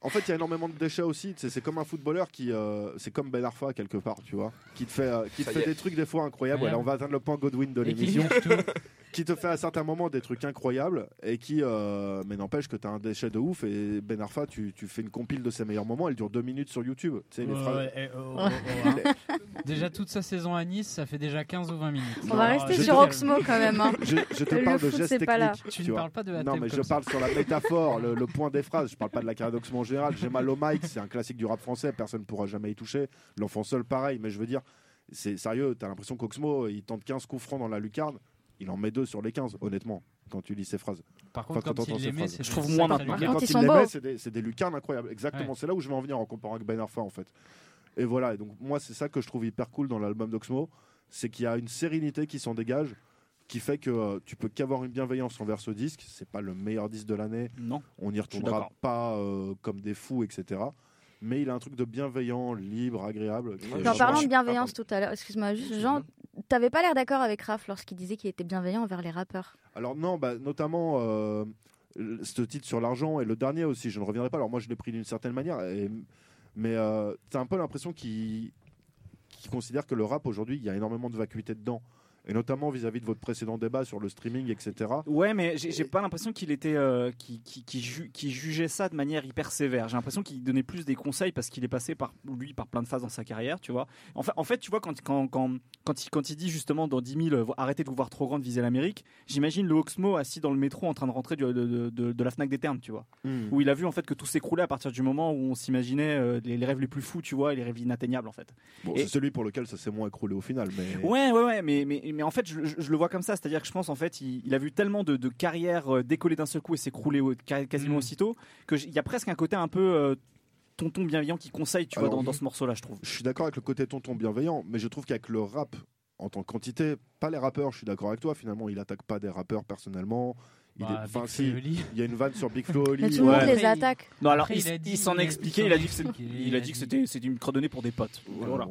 Speaker 6: En fait, il y a énormément de déchets aussi. C'est comme un footballeur qui, euh, c'est comme Ben Arfa quelque part, tu vois, qui te fait, euh, qui te fait des trucs des fois incroyables. on va atteindre le point Godwin de l'émission. qui te fait à certains moments des trucs incroyables et qui, euh, mais n'empêche que tu as un déchet de ouf. Et Ben Arfa, tu, tu, fais une compile de ses meilleurs moments. Elle dure deux minutes sur YouTube. Tu sais,
Speaker 4: eh, oh, oh, oh, hein. déjà toute sa saison à Nice, ça fait déjà 15 ou 20 minutes.
Speaker 2: On va rester sur Oxmo quand même. Hein.
Speaker 6: Je, te parle de gestes techniques.
Speaker 4: Tu, ne parles pas de la
Speaker 6: Non, mais je parle sur la métaphore, le, point des phrases. Je parle pas de la carrière d'Oxmo en général. J'ai mal au mic, c'est un classique du rap français. Personne ne pourra jamais y toucher. L'enfant seul, pareil. Mais je veux dire, c'est sérieux. Tu as l'impression qu'Oxmo, il tente 15 coups francs dans la lucarne il en met deux sur les 15, honnêtement, quand tu lis ses phrases.
Speaker 4: Par contre, quand, il les met, je
Speaker 5: trouve moins maintenant.
Speaker 6: Quand, il les met, c'est des, des, lucarnes incroyables. Exactement, c'est là où je vais en venir en comparant avec Ben Arfa, en fait. Et voilà, et donc moi, c'est ça que je trouve hyper cool dans l'album d'Oxmo, c'est qu'il y a une sérénité qui s'en dégage, qui fait que euh, tu peux qu'avoir une bienveillance envers ce disque. C'est pas le meilleur disque de l'année.
Speaker 5: Non.
Speaker 6: On n'y retournera pas euh, comme des fous, etc mais il a un truc de bienveillant, libre, agréable.
Speaker 2: En parlant de bienveillance tout à l'heure, excuse-moi, juste Jean, t'avais pas l'air d'accord avec Raph lorsqu'il disait qu'il était bienveillant envers les rappeurs.
Speaker 6: Alors non, bah, notamment euh, ce titre sur l'argent et le dernier aussi, je ne reviendrai pas. Alors moi je l'ai pris d'une certaine manière, mais euh, tu as un peu l'impression qu'il considère que le rap aujourd'hui, il y a énormément de vacuité dedans et notamment vis-à-vis de votre précédent débat sur le streaming, etc.
Speaker 5: Ouais, mais j'ai pas l'impression qu'il était, euh, qui, qui, jugeait ça de manière hyper sévère. J'ai l'impression qu'il donnait plus des conseils parce qu'il est passé par lui par plein de phases dans sa carrière, tu vois. En fait, en fait tu vois quand quand quand quand il, quand il dit justement dans 10 000 euh, arrêtez de vous voir trop grande, visez l'Amérique. J'imagine le Oxmo assis dans le métro en train de rentrer de, de, de, la Fnac des Ternes, tu vois, hmm. où il a vu en fait que tout s'écroulait à partir du moment où on s'imaginait euh, les, rêves les plus fous, tu vois, et les rêves inatteignables en fait.
Speaker 6: Bon, c'est celui pour lequel ça s'est moins écroulé au final, mais.
Speaker 5: Ouais, ouais, ouais, mais mais, mais en fait je, je, le vois comme ça, c'est-à-dire que je pense en fait, il, a vu tellement de, de carrières euh, décoller d'un seul coup et s'écrouler quasiment mm. aussitôt qu'il y a presque un côté un peu euh, tonton bienveillant qui conseille, tu vois, dans, dans ce morceau-là, je trouve.
Speaker 6: Je suis d'accord avec le côté tonton bienveillant, mais je trouve qu'avec le rap en tant que quantité, pas les rappeurs, je suis d'accord avec toi, finalement, il attaque pas des rappeurs personnellement, il,
Speaker 4: bah,
Speaker 6: il y a une vanne sur Big Flo Oli.
Speaker 2: Mais tout le monde les attaque.
Speaker 5: Non, alors il, s'en expliqué. Il a dit que il a dit que c'était c'était une credonnée pour des potes. Voilà.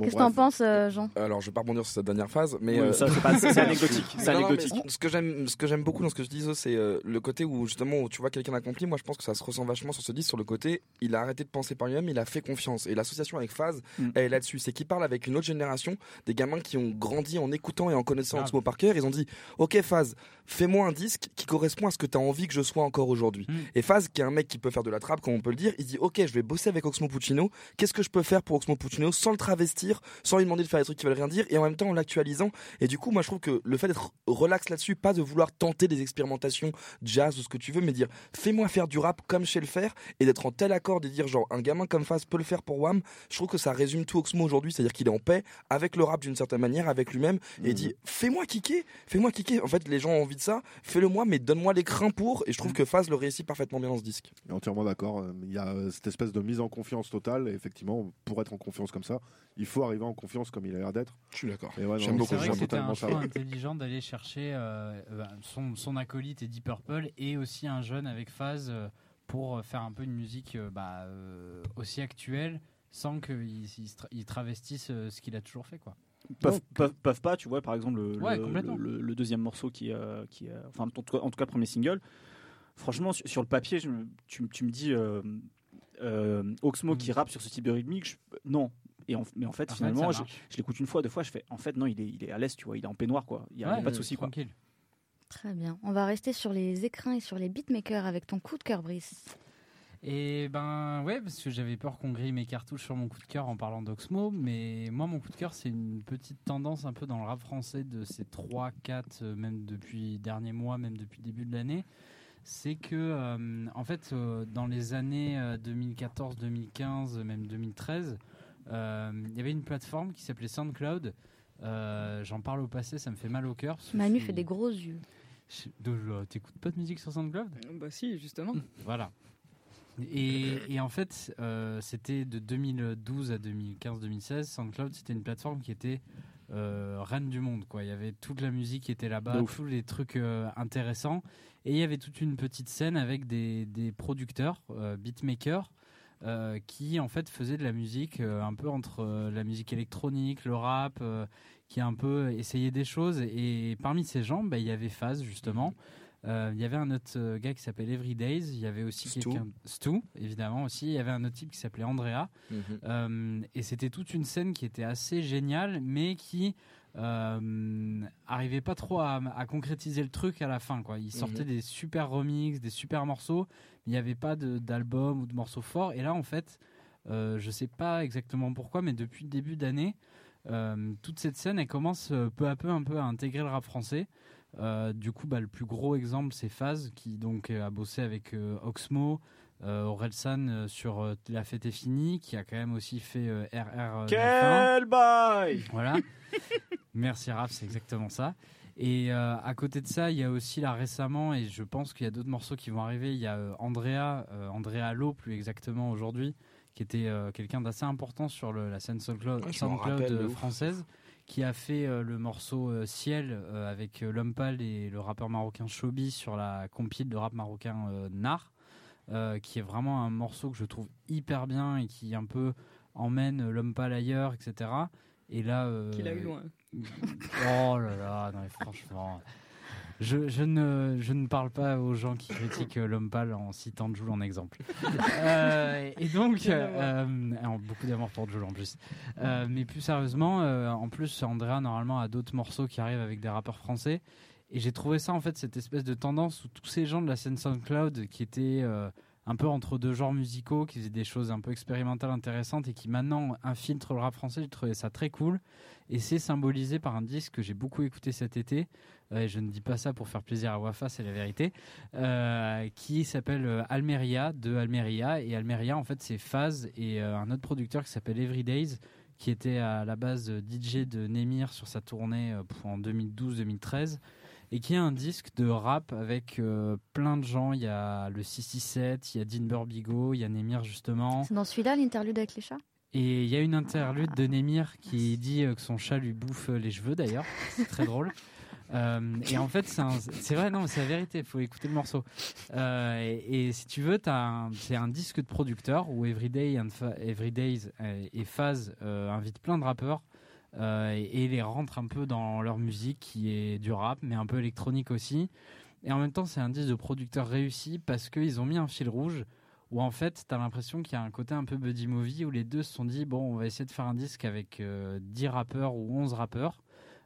Speaker 2: Qu'est-ce que t'en penses, euh, Jean?
Speaker 7: Alors, je vais pas rebondir sur cette dernière phase, mais
Speaker 5: euh, c'est anecdotique. C'est anecdotique.
Speaker 7: Ce que j'aime, ce que j'aime beaucoup dans ce que je dis, c'est euh, le côté où justement où tu vois quelqu'un accompli. Moi, je pense que ça se ressent vachement sur ce disque, sur le côté, il a arrêté de penser par lui-même, il a fait confiance. Et l'association avec Phase, mm. elle est là-dessus. C'est qu'il parle avec une autre génération, des gamins qui ont grandi en écoutant et en connaissant Oxmo par cœur. Ils ont dit, ok, Phase, fais-moi un disque qui correspond à ce que tu as envie que je sois encore aujourd'hui. Mm. Et Faz, qui est un mec qui peut faire de la trappe, comme on peut le dire, il dit Ok, je vais bosser avec Oxmo Puccino. Qu'est-ce que je peux faire pour Oxmo Puccino sans le travestir, sans lui demander de faire des trucs qui veulent rien dire, et en même temps en l'actualisant? Et du coup, moi, je trouve que le fait d'être relax là-dessus, pas de vouloir tenter des expérimentations jazz ou ce que tu veux, mais dire Fais-moi faire du rap comme je sais le faire, et d'être en tel accord de dire genre un gamin comme Faz peut le faire pour Wam. Je trouve que ça résume tout Oxmo aujourd'hui, c'est-à-dire qu'il est en paix avec le rap d'une certaine manière, avec lui-même, et il dit Fais-moi kicker, fais-moi kicker. En fait, les gens ont envie de ça, fais-le moi, mais donne-moi les crains pour, et je trouve mm. que Faz le réussit parfaitement bien dans ce disque.
Speaker 6: Entièrement d'accord. Euh, il y a euh, cette espèce de mise en confiance totale, et effectivement, pour être en confiance comme ça, il faut arriver en confiance comme il a l'air d'être.
Speaker 7: Je suis d'accord.
Speaker 4: J'aime beaucoup. C'est vrai que c'était un choix intelligent d'aller chercher euh, son, son, acolyte et Deep Purple, et aussi un jeune avec Faz pour faire un peu une musique bah, aussi actuelle sans qu'ils il, travestissent ce qu'il a toujours fait. quoi.
Speaker 5: Peuvent, peuvent, pas, tu vois, par exemple, le, le, deuxième morceau qui, qui enfin, en tout, cas, en tout cas, premier single. Franchement, sur, le papier, tu, tu, me dis Oxmo qui mm. rappe sur ce type de rythmique, non. Et mais en fait, finalement, je, l'écoute une fois, deux fois, je fais, en fait, non, il est, il est à l'aise, tu vois, il est en peignoir, quoi. Il n'y a, pas de souci, quoi.
Speaker 2: Très bien. On va rester sur les écrins et sur les beatmakers avec ton coup de cœur, Brice.
Speaker 4: Et ben ouais, parce que j'avais peur qu'on grille mes cartouches sur mon coup de cœur en parlant d'Oxmo, mais moi mon coup de cœur c'est une petite tendance un peu dans le rap français de ces 3, 4, euh, même depuis derniers mois, même depuis le début de l'année. C'est que euh, en fait euh, dans les années 2014, 2015, même 2013, il y avait une plateforme qui s'appelait SoundCloud. J'en parle au passé, ça me fait mal au cœur.
Speaker 2: Manu fait des gros yeux.
Speaker 4: T'écoutes pas de musique sur SoundCloud?
Speaker 3: Bah si, justement.
Speaker 4: Voilà. Et, en fait, euh, c'était de 2012 à 2015-2016. SoundCloud, c'était une plateforme qui était euh, reine du monde. Quoi. Il y avait toute la musique qui était là-bas, tous les trucs euh, intéressants. Et il y avait toute une petite scène avec des, des producteurs, beatmakers, qui en fait faisaient de la musique un peu entre la musique électronique, le rap, qui a un peu essayé des choses. Et parmi ces gens, bah, il y avait Phase, justement. Euh, il y avait un autre euh, gars qui s'appelle Everydays. Il y avait aussi quelqu'un. Stu, évidemment aussi. Il y avait un autre type qui s'appelait Andrea. Mhm. Euh, et c'était toute une scène qui était assez géniale, mais qui euh, arrivait pas trop à, concrétiser le truc à la fin. Quoi. Il sortait mhm. des super remixes, des super morceaux, mais il n'y avait pas d'album ou de morceaux forts. Et là, en fait, je sais pas exactement pourquoi, mais depuis le début d'année, toute cette scène, elle commence peu à peu un peu à intégrer le rap français. Euh, du coup, bah, le plus gros exemple, c'est Faz, qui donc a bossé avec euh, Oxmo, euh, Orelsan sur La fête est finie, qui a quand même aussi fait RR.
Speaker 5: Quel bail
Speaker 4: Voilà. Merci Raph, c'est exactement ça. Et à côté de ça, il y a aussi là récemment, et je pense qu'il y a d'autres morceaux qui vont arriver, il y a Andrea, Andrea Lowe plus exactement aujourd'hui, qui était quelqu'un d'assez important sur la scène SoundCloud, SoundCloud française qui a fait euh, le morceau euh, Ciel euh, avec L'Homme et le rappeur marocain Shobi sur la compile de rap marocain Nar, qui est vraiment un morceau que je trouve hyper bien et qui un peu emmène L'Homme ailleurs, etc. Et là.
Speaker 3: Qu'il a eu loin.
Speaker 4: oh là là, non mais franchement. Je, je, ne, je ne parle pas aux gens qui critiquent l'homme pâle en citant Jules en exemple. euh, et donc, euh, beaucoup d'amour pour Jules en plus. Euh, mais plus sérieusement, euh, en plus, Andrea normalement a d'autres morceaux qui arrivent avec des rappeurs français. Et j'ai trouvé ça en fait cette espèce de tendance où tous ces gens de la scène SoundCloud qui étaient un peu entre deux genres musicaux, qui faisaient des choses un peu expérimentales intéressantes et qui maintenant infiltrent le rap français, j'ai trouvé ça très cool. Et c'est symbolisé par un disque que j'ai beaucoup écouté cet été, je ne dis pas ça pour faire plaisir à Wafa, c'est la vérité, euh, qui s'appelle euh, Almeria, de Almeria. Et Almeria, en fait, c'est Phase et euh, un autre producteur qui s'appelle Everydays, qui était à la base DJ de Nemir sur sa tournée en 2012-2013 et qui a un disque de rap avec plein de gens. Il y a le 667, il y a Dean Burbigo, il y a Nemir justement.
Speaker 2: C'est dans celui-là l'interlude avec les chats?
Speaker 4: Et il y a une interlude de Nemir qui dit que son chat lui bouffe les cheveux d'ailleurs. C'est très drôle. Euh, et en fait, c'est vrai, non, c'est la vérité. Il faut écouter le morceau. Euh, et, si tu veux, c'est un disque de producteur où Everyday and Everydays et Phase euh, invitent plein de rappeurs et, les rentrent un peu dans leur musique qui est du rap, mais un peu électronique aussi. Et en même temps, c'est un disque de producteur réussi parce qu'ils ont mis un fil rouge où en fait, tu as l'impression qu'il y a un côté un peu buddy movie où les deux se sont dit bon, on va essayer de faire un disque avec 10 rappeurs ou 11 rappeurs.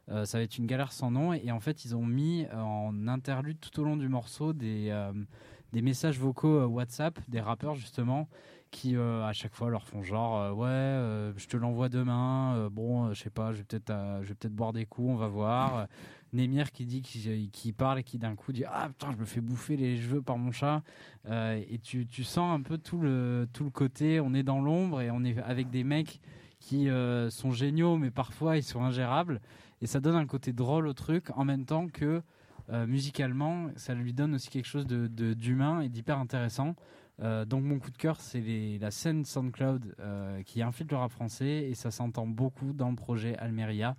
Speaker 4: Euh, ça va être une galère sans nom. Et en fait, ils ont mis euh, en interlude tout au long du morceau des, euh, des messages vocaux WhatsApp des rappeurs justement qui à chaque fois leur font genre ouais je te l'envoie demain bon je sais pas je vais peut-être je vais peut-être boire des coups on va voir. Némir qui dit qui, parle et qui d'un coup dit ah putain je me fais bouffer les cheveux par mon chat. Et tu, tu sens un peu tout le tout le côté on est dans l'ombre et on est avec des mecs qui sont géniaux mais parfois ils sont ingérables. Et ça donne un côté drôle au truc en même temps que euh, musicalement ça lui donne aussi quelque chose de d'humain et d'hyper intéressant euh, donc mon coup de cœur c'est la scène SoundCloud euh, qui infiltre le rap français et ça s'entend beaucoup dans le projet Almeria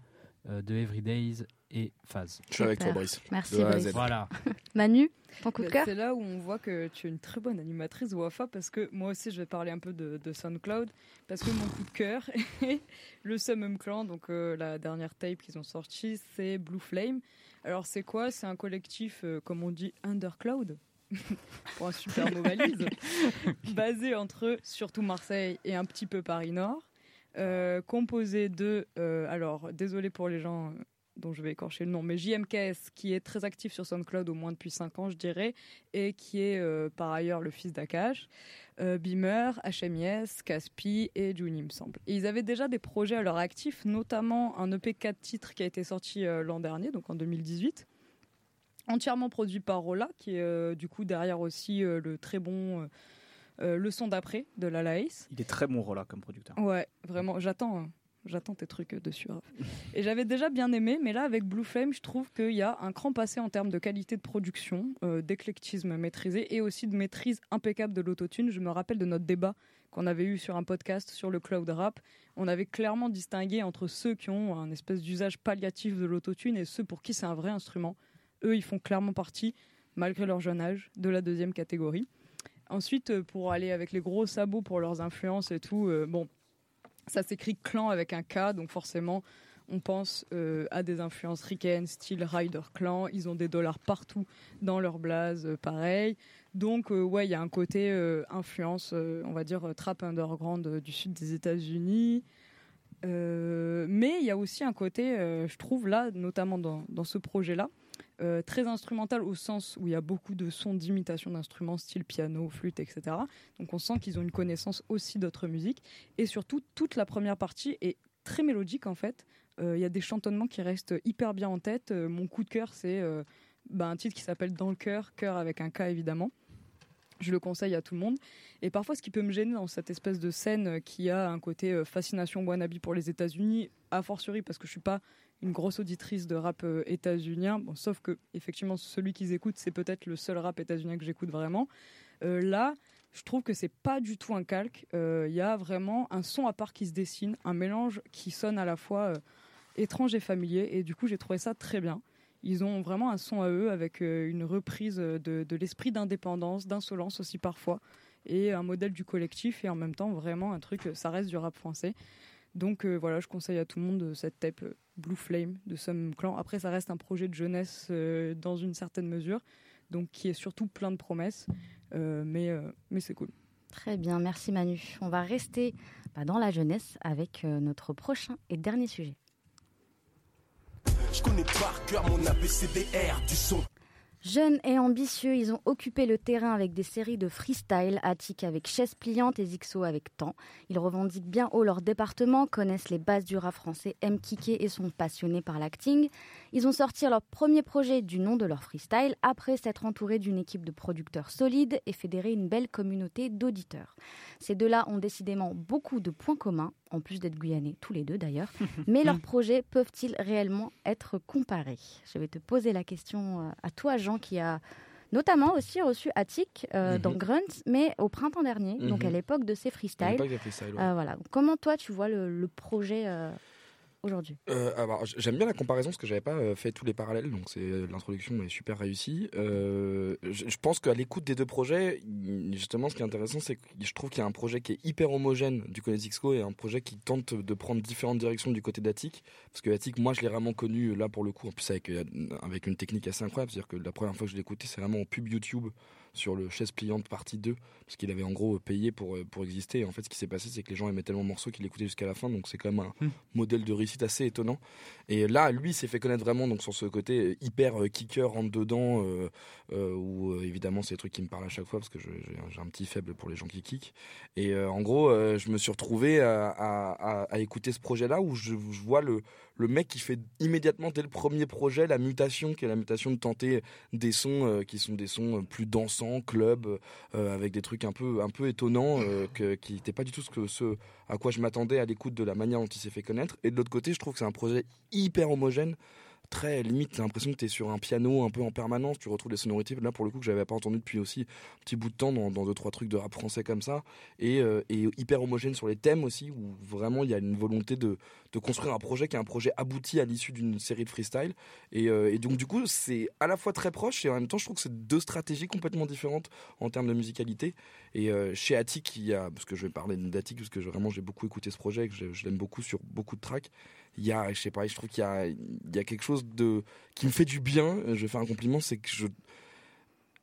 Speaker 4: de Everydays et Phase.
Speaker 7: Je suis avec toi, Brice.
Speaker 2: Merci, Brice.
Speaker 4: Voilà.
Speaker 2: Manu, ton coup de cœur
Speaker 3: C'est là où on voit que tu es une très bonne animatrice, Wafa, parce que moi aussi, je vais parler un peu de, SoundCloud, parce que mon coup de cœur est le Summum Clan, donc euh, la dernière tape qu'ils ont sortie, c'est Blue Flame. Alors, c'est quoi? C'est un collectif, euh, comme on dit, Undercloud? pour un super mot valise, basé entre surtout Marseille et un petit peu Paris Nord, euh, composé de, alors désolé pour les gens dont je vais écorcher le nom, mais JMKS, qui est très actif sur SoundCloud au moins depuis 5 ans, je dirais, et qui est euh, par ailleurs le fils d'Akash, euh, Beamer, HMIS, Caspi et Juni, me semble. Et ils avaient déjà des projets à leur actif, notamment un EP 4 titres qui a été sorti euh, l'an dernier, donc en 2018, entièrement produit par Rolla, qui est du coup derrière aussi le très bon... le son d'après de la Laïs.
Speaker 5: Il est très bon Rolla comme producteur.
Speaker 3: Ouais, vraiment, j'attends. Hein. J'attends tes trucs dessus. Et j'avais déjà bien aimé, mais là, avec Blue Flame, je trouve qu'il y a un cran passé en termes de qualité de production, euh, d'éclectisme maîtrisé et aussi de maîtrise impeccable de l'autotune. Je me rappelle de notre débat qu'on avait eu sur un podcast sur le cloud rap. On avait clairement distingué entre ceux qui ont un espèce d'usage palliatif de l'autotune et ceux pour qui c'est un vrai instrument. Eux, ils font clairement partie, malgré leur jeune âge, de la deuxième catégorie. Ensuite, euh, pour aller avec les gros sabots pour leurs influences et tout, euh, bon, ça s'écrit clan avec un K, donc forcément, on pense euh, à des influences ricaines, style Rider Clan. Ils ont des dollars partout dans leur blase, pareil. Donc, ouais, il y a un côté influence, on va dire, trap underground du sud des États-Unis. mais il y a aussi un côté, je trouve, là, notamment dans ce projet-là, euh, très instrumental au sens où il y a beaucoup de sons d'imitation d'instruments style piano, flûte, etc. Donc on sent qu'ils ont une connaissance aussi d'autres musiques. Et surtout, toute la première partie est très mélodique en fait. Euh, il y a des chantonnements qui restent hyper bien en tête. Euh, mon coup de cœur, c'est bah, un titre qui s'appelle Dans le cœur, cœur avec un K évidemment. Je le conseille à tout le monde. Et parfois, ce qui peut me gêner dans cette espèce de scène qui a un côté fascination wannabe pour les États-Unis, a fortiori parce que je suis pas une grosse auditrice de rap euh, états-unien. Bon, sauf que effectivement, celui qu'ils écoutent, c'est peut-être le seul rap états-unien que j'écoute vraiment. Euh, là, je trouve que c'est pas du tout un calque. Il euh, y a vraiment un son à part qui se dessine, un mélange qui sonne à la fois étrange et familier. Et du coup, j'ai trouvé ça très bien. Ils ont vraiment un son à eux avec une reprise de l'esprit d'indépendance, d'insolence aussi parfois, et un modèle du collectif et en même temps vraiment un truc, ça reste du rap français. Donc voilà, je conseille à tout le monde cette tape Blue Flame de Some Clan. Après, ça reste un projet de jeunesse euh, dans une certaine mesure, donc qui est surtout plein de promesses, euh, mais, euh, mais c'est cool.
Speaker 2: Très bien, merci Manu. On va rester bah, dans la jeunesse avec notre prochain et dernier sujet. Je connais par cœur mon ABCDR du son. Jeunes et ambitieux, ils ont occupé le terrain avec des séries de freestyle, Attic avec chaise pliante et Zixo avec temps. Ils revendiquent bien haut leur département, connaissent les bases du rap français, aiment kicker et sont passionnés par l'acting. Ils ont sorti leur premier projet du nom de leur freestyle après s'être entourés d'une équipe de producteurs solides et fédérer une belle communauté d'auditeurs. Ces deux-là ont décidément beaucoup de points communs, en plus d'être guyanais, tous les deux d'ailleurs. Mais leurs projets peuvent-ils réellement être comparés? Je vais te poser la question euh, à toi, Jean, qui a notamment aussi reçu Attic euh, dans mhm. Grunt, mais au printemps dernier, donc à mhm. l'époque de ses freestyles. Euh, voilà. comment toi tu vois le, projet aujourd'hui?
Speaker 7: Euh, J'aime bien la comparaison parce que j'avais pas euh, fait tous les parallèles, donc c'est euh, l'introduction est super réussie. je, pense qu'à l'écoute des deux projets, justement, ce qui est intéressant, c'est que je trouve qu'il y a un projet qui est hyper homogène du côté d'Ixco et un projet qui tente de prendre différentes directions du côté d'Attic. Parce que Attic, moi, je l'ai vraiment connu là pour le coup, en plus avec, avec une technique assez incroyable. C'est-à-dire que la première fois que je l'ai écouté, c'est vraiment en pub YouTube sur le chaise pliante partie 2 parce qu'il avait en gros payé pour, euh, pour exister. Et en fait ce qui s'est passé c'est que les gens aimaient tellement le morceau qu'ils l'écoutaient jusqu'à la fin. Donc c'est quand même un hmm. modèle de réussite assez étonnant. Et là lui s'est fait connaître vraiment donc sur ce côté euh, hyper euh, kicker rentre dedans où évidemment c'est des trucs qui me parlent à chaque fois parce que j'ai un petit faible pour les gens qui kick et en gros je me suis retrouvé à, à, écouter ce projet là où je, je vois le le mec qui fait immédiatement dès le premier projet la mutation qui est la mutation de tenter des sons qui sont des sons plus dansants club, euh, avec des trucs un peu, un peu étonnants euh, qui n'étaient pas du tout ce à quoi je m'attendais à l'écoute de la manière dont il s'est fait connaître. Et de l'autre côté, je trouve que c'est un projet hyper homogène très limite. L'impression que t'es sur un piano un peu en permanence. Tu retrouves des sonorités là pour le coup que j'avais pas entendu depuis aussi un petit bout de temps dans, dans deux trois trucs de rap français comme ça et, euh, hyper homogène sur les thèmes aussi où vraiment il y a une volonté de, construire un projet qui est un projet abouti à l'issue d'une série de freestyle et, euh, et donc du coup c'est à la fois très proche et en même temps je trouve que c'est deux stratégies complètement différentes en termes de musicalité et euh, chez Attic il y a parce que je vais parler d'Attic parce que vraiment j'ai beaucoup écouté ce projet que je l'aime beaucoup sur beaucoup de tracks il y a, je sais pas, je trouve qu'il y a, il y a quelque chose de qui me fait du bien. Je vais faire un compliment, c'est que je,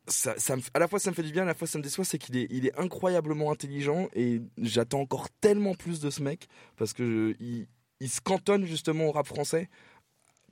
Speaker 7: ça, me, à la fois ça me fait du bien, à la fois ça me déçoit, c'est qu'il est, il est incroyablement intelligent et j'attends encore tellement plus de ce mec parce que il, il se cantonne justement au rap français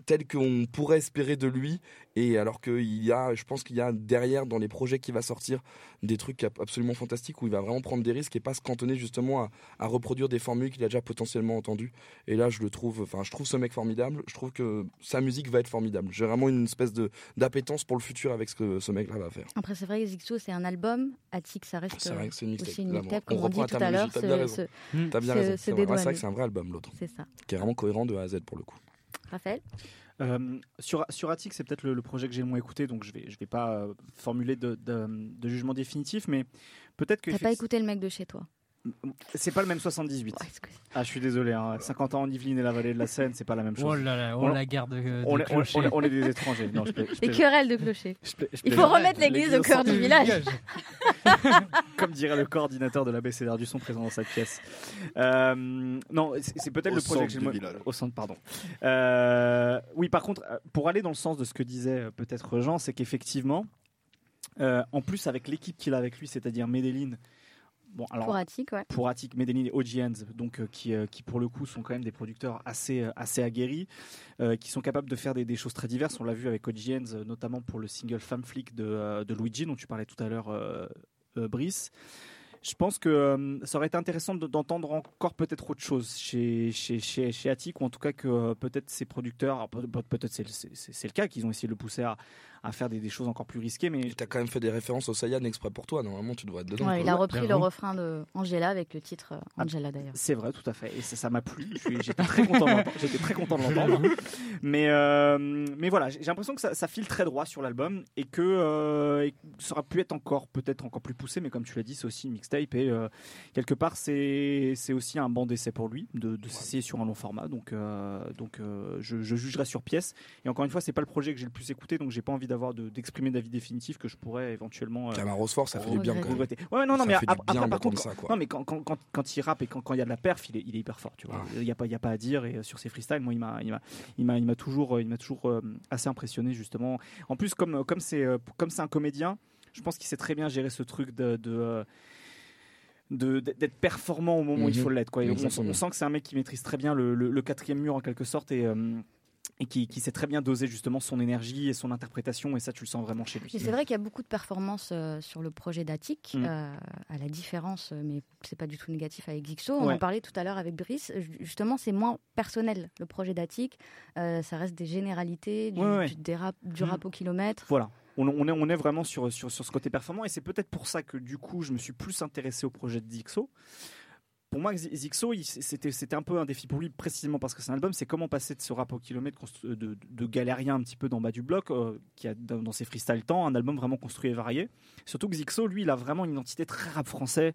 Speaker 7: tel qu'on pourrait espérer de lui. Et alors qu'il y a, je pense qu'il y a derrière, dans les projets qui va sortir, des trucs absolument fantastiques où il va vraiment prendre des risques et pas se cantonner justement à, à reproduire des formules qu'il a déjà potentiellement entendues. Et là, je le trouve, enfin, je trouve ce mec formidable. Je trouve que sa musique va être formidable. J'ai vraiment une espèce de d'appétence pour le futur avec ce que ce mec-là va faire.
Speaker 2: Après, c'est vrai que Zixo, c'est un album. Attic, ça reste
Speaker 7: C'est vrai que c'est une
Speaker 2: aussi une mixtape, comme on dit tout à l'heure.
Speaker 7: T'as bien raison. C'est vrai. Que c'est un vrai album, l'autre,
Speaker 2: C'est ça.
Speaker 7: qui est vraiment cohérent de A à Z pour le coup.
Speaker 2: Raphaël
Speaker 5: Euh, sur, sur Attic, c'est peut-être le, le projet que j'ai le moins écouté, donc je vais, je vais pas euh, formuler de, de- de jugement définitif, mais peut-être que
Speaker 2: T'as pas écouté le mec de chez toi
Speaker 5: c'est pas le même 78. Ah, je suis désolé, hein, 50 ans en Yvelines et la vallée de la Seine, c'est pas la même chose.
Speaker 4: Oh là là, oh
Speaker 5: On-
Speaker 4: la guerre de, de
Speaker 5: on, est, on, est- on est des étrangers. Non, je plais- je
Speaker 2: Les querelles de clocher.
Speaker 5: Je plais- je
Speaker 2: Il faut remettre l'église au cœur du village.
Speaker 5: Comme dirait le coordinateur de l'ABCDR du son présent dans cette pièce. Euh, non, c'est peut-être le projet que j'ai. Au centre, pardon. Euh, oui, par contre, euh, pour aller dans le sens de ce que disait euh, peut-être Jean, c'est qu'effectivement, euh, en plus avec l'équipe qu'il a avec lui, c'est-à-dire Medellin. Bon, alors,
Speaker 2: Pour Attic, ouais.
Speaker 5: pour Attic, Medellin et OG donc euh, qui, euh, qui pour le coup sont quand même des producteurs assez, euh, assez aguerris, euh, qui sont capables de faire des, des choses très diverses. On l'a vu avec OG euh, notamment pour le single Femme Flick de, de Luigi, dont tu parlais tout à l'heure, Brice. Je pense que ça aurait été intéressant de- d'entendre encore peut-être autre chose chez, chez, chez, chez Attic, ou en tout cas que peut-être ces producteurs, peut-être c'est le cas, qu'ils ont essayé de le pousser à, à faire des, des choses encore plus risquées, mais
Speaker 7: T'as quand même fait des références au Sayan exprès pour toi. Normalement, tu devrais être dedans.
Speaker 2: Ouais, il a repris le refrain de Angela avec le titre euh, Angela d'ailleurs.
Speaker 5: C'est vrai, tout à fait. Et ça m'a plu. J'étais très content de l'entendre. J'étais très content de l'entendre. Mais, euh, mais voilà, j'ai l'impression que ça, ça file très droit sur l'album et que euh, et que ça aurait pu être encore, peut-être encore plus poussé. Mais comme tu l'as dit, c'est aussi une mixtape et euh, quelque part, c'est aussi un banc d'essai pour lui de, de s'essayer sur un long format. Donc, euh, donc euh, je, je jugerai sur pièce. Et encore une fois, c'est pas le projet que j'ai le plus écouté, donc j'ai pas envie d'avoir de- d'exprimer d'avis définitif que je pourrais éventuellement. euh,
Speaker 7: Camaro Force, ça fait du bien
Speaker 5: regretter. Ouais, non, non, mais après, par contre, non, mais quand, quand, il rappe et quand, quand il y a de la perf, il est, il est hyper fort, tu vois.
Speaker 7: Ah.
Speaker 5: Il n'y a, pas- il y a pas à dire. Et euh, sur ses freestyles, moi, il m'a, il m'a, il m'a, il m'a toujours, euh, il m'a toujours assez impressionné, justement. En plus, comme, comme c'est, comme c'est un comédien, je pense qu'il sait très bien gérer ce truc de. d'être performant au moment où il
Speaker 7: Mhm.
Speaker 5: faut l'être quoi. On, sent que c'est un mec qui maîtrise très bien le, le- le quatrième mur en quelque sorte et, euh, et qui, qui sait très bien doser justement son énergie et son interprétation et ça tu le sens vraiment chez lui.
Speaker 2: Et c'est vrai qu'il y a beaucoup de performances euh, sur le projet d'Attic,
Speaker 5: Mm.
Speaker 2: euh, à la différence, euh, mais c'est pas du tout négatif avec Gixo. On
Speaker 5: Ouais.
Speaker 2: en parlait tout à l'heure avec Brice. Ju- Justement, c'est moins personnel le projet d'Attic. Euh, ça reste des généralités, du,
Speaker 5: Ouais, ouais.
Speaker 2: du- des rap, du
Speaker 5: Mm.
Speaker 2: rap au kilomètre.
Speaker 5: Voilà. On, on est, on est vraiment sur, sur, sur ce côté performant et c'est peut-être pour ça que du coup je me suis plus intéressé au projet de Zixo. Pour moi, Zi- Zixo, c'était un peu un défi pour lui, précisément parce que c'est un album. C'est comment passer de ce rap au kilomètre de, galérien un petit peu d'en bas du bloc, euh, qui a dans, dans ses freestyle temps, un album vraiment construit et varié. Surtout que Zixo, lui, il a vraiment une identité très rap français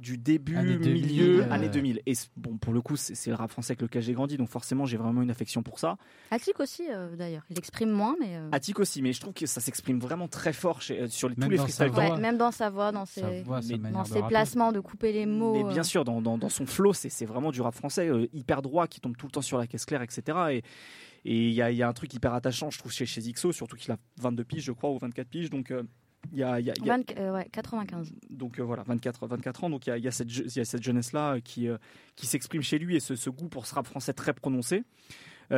Speaker 5: du début,
Speaker 4: Années 2000,
Speaker 5: milieu,
Speaker 4: euh,
Speaker 5: années 2000. Et bon, pour le coup, c'est le rap français avec lequel j'ai grandi, donc forcément, j'ai vraiment une affection pour ça.
Speaker 2: Attic aussi, euh, d'ailleurs. Il exprime moins, mais. euh,
Speaker 5: Attic aussi, mais je trouve que ça s'exprime vraiment très fort chez- euh, sur les- tous les
Speaker 4: dans sa
Speaker 5: freestyle
Speaker 4: voix.
Speaker 5: temps.
Speaker 2: ouais, même dans sa voix, dans ses,
Speaker 4: voix,
Speaker 5: mais
Speaker 2: dans ses placements, de couper les mots.
Speaker 5: Mais bien
Speaker 2: euh,
Speaker 5: sûr, dans, dans, dans son flow, c'est c'est vraiment du rap français euh, hyper droit qui tombe tout le temps sur la caisse claire, etc. Et et il y a, il y a un truc hyper attachant, je trouve, chez, chez Zixo, surtout qu'il a 22 piges, je crois, ou 24 piges. Donc, euh, il y a, il y a- il y a-
Speaker 2: 20 euh, ouais, 95.
Speaker 5: donc euh, voilà, 24, 24 ans. Donc il y a, il y a cette, jeunesse-là euh, qui, euh, qui s'exprime chez lui et ce, ce goût pour ce rap français très prononcé. Et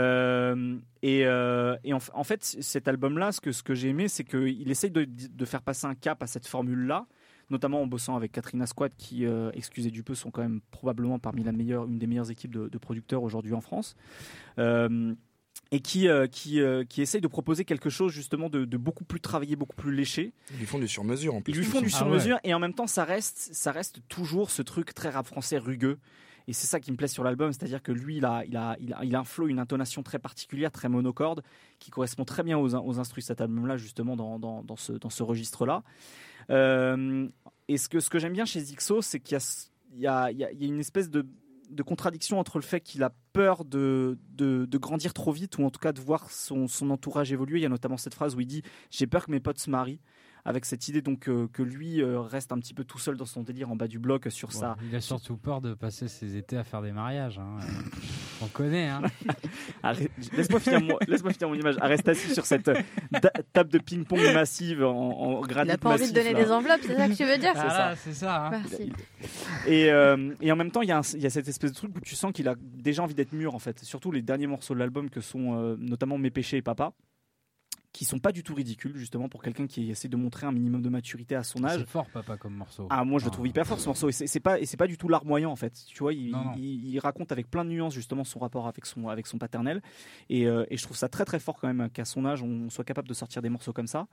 Speaker 5: et en, fait, cet album-là, ce que, ce que j'ai aimé, c'est qu'il essaye de, de faire passer un cap à cette formule-là, notamment en bossant avec Katrina Squad, qui, excusez du peu, sont quand même probablement parmi la meilleure, une des meilleures équipes de, de producteurs aujourd'hui en France. Et qui, euh, qui, euh, qui essaye de proposer quelque chose justement de, de beaucoup plus travaillé, beaucoup plus léché.
Speaker 7: Ils lui font du sur-mesure en plus.
Speaker 5: Ils lui font du
Speaker 4: Ah
Speaker 5: sur-mesure et en même temps ça reste, ça reste toujours ce truc très rap français rugueux Et c'est ça qui me plaît sur l'album, c'est-à-dire que lui, il a, il, a, il, a, il a un flow, une intonation très particulière, très monocorde, qui correspond très bien aux, aux instrus de cet album-là, justement, dans, dans, dans, ce, dans ce registre-là. Euh, et ce que, ce que j'aime bien chez Zixo, c'est qu'il y a, il y, a, il y a une espèce de, de contradiction entre le fait qu'il a peur de, de, de, grandir trop vite, ou en tout cas de voir son, son entourage évoluer. Il y a notamment cette phrase où il dit J'ai peur que mes potes se marient avec cette idée donc euh, que lui euh, reste un petit peu tout seul dans son délire en bas du bloc sur
Speaker 4: Ouais,
Speaker 5: ça.
Speaker 4: Il a surtout peur de passer ses étés à faire des mariages. hein. On connaît. Hein.
Speaker 5: Laisse-moi finir, mon- laisse-moi finir mon image. Ah, Reste assis sur cette euh, table de ping-pong massive en, en granit
Speaker 2: Il n'a pas envie de donner
Speaker 5: là.
Speaker 2: des enveloppes, c'est ça que tu veux dire
Speaker 5: C'est
Speaker 4: Voilà, c'est ça. hein.
Speaker 2: Merci.
Speaker 5: Et, euh, et en même temps, il y, a un- il y a cette espèce de truc où tu sens qu'il a déjà envie d'être mûr en fait. Surtout les derniers morceaux de l'album que sont euh, notamment Mes péchés et Papa, qui sont pas du tout ridicules justement pour quelqu'un qui essaie de montrer un minimum de maturité à son âge.
Speaker 4: C'est fort, papa, comme morceau.
Speaker 5: Ah moi je le
Speaker 4: Ah.
Speaker 5: trouve hyper fort ce morceau et c'est pas et c'est pas du tout larmoyant en fait tu vois il,
Speaker 4: Non, non.
Speaker 5: il- il raconte avec plein de nuances justement son rapport avec son avec son paternel et, euh, et je trouve ça très très fort quand même qu'à son âge on soit capable de sortir des morceaux comme ça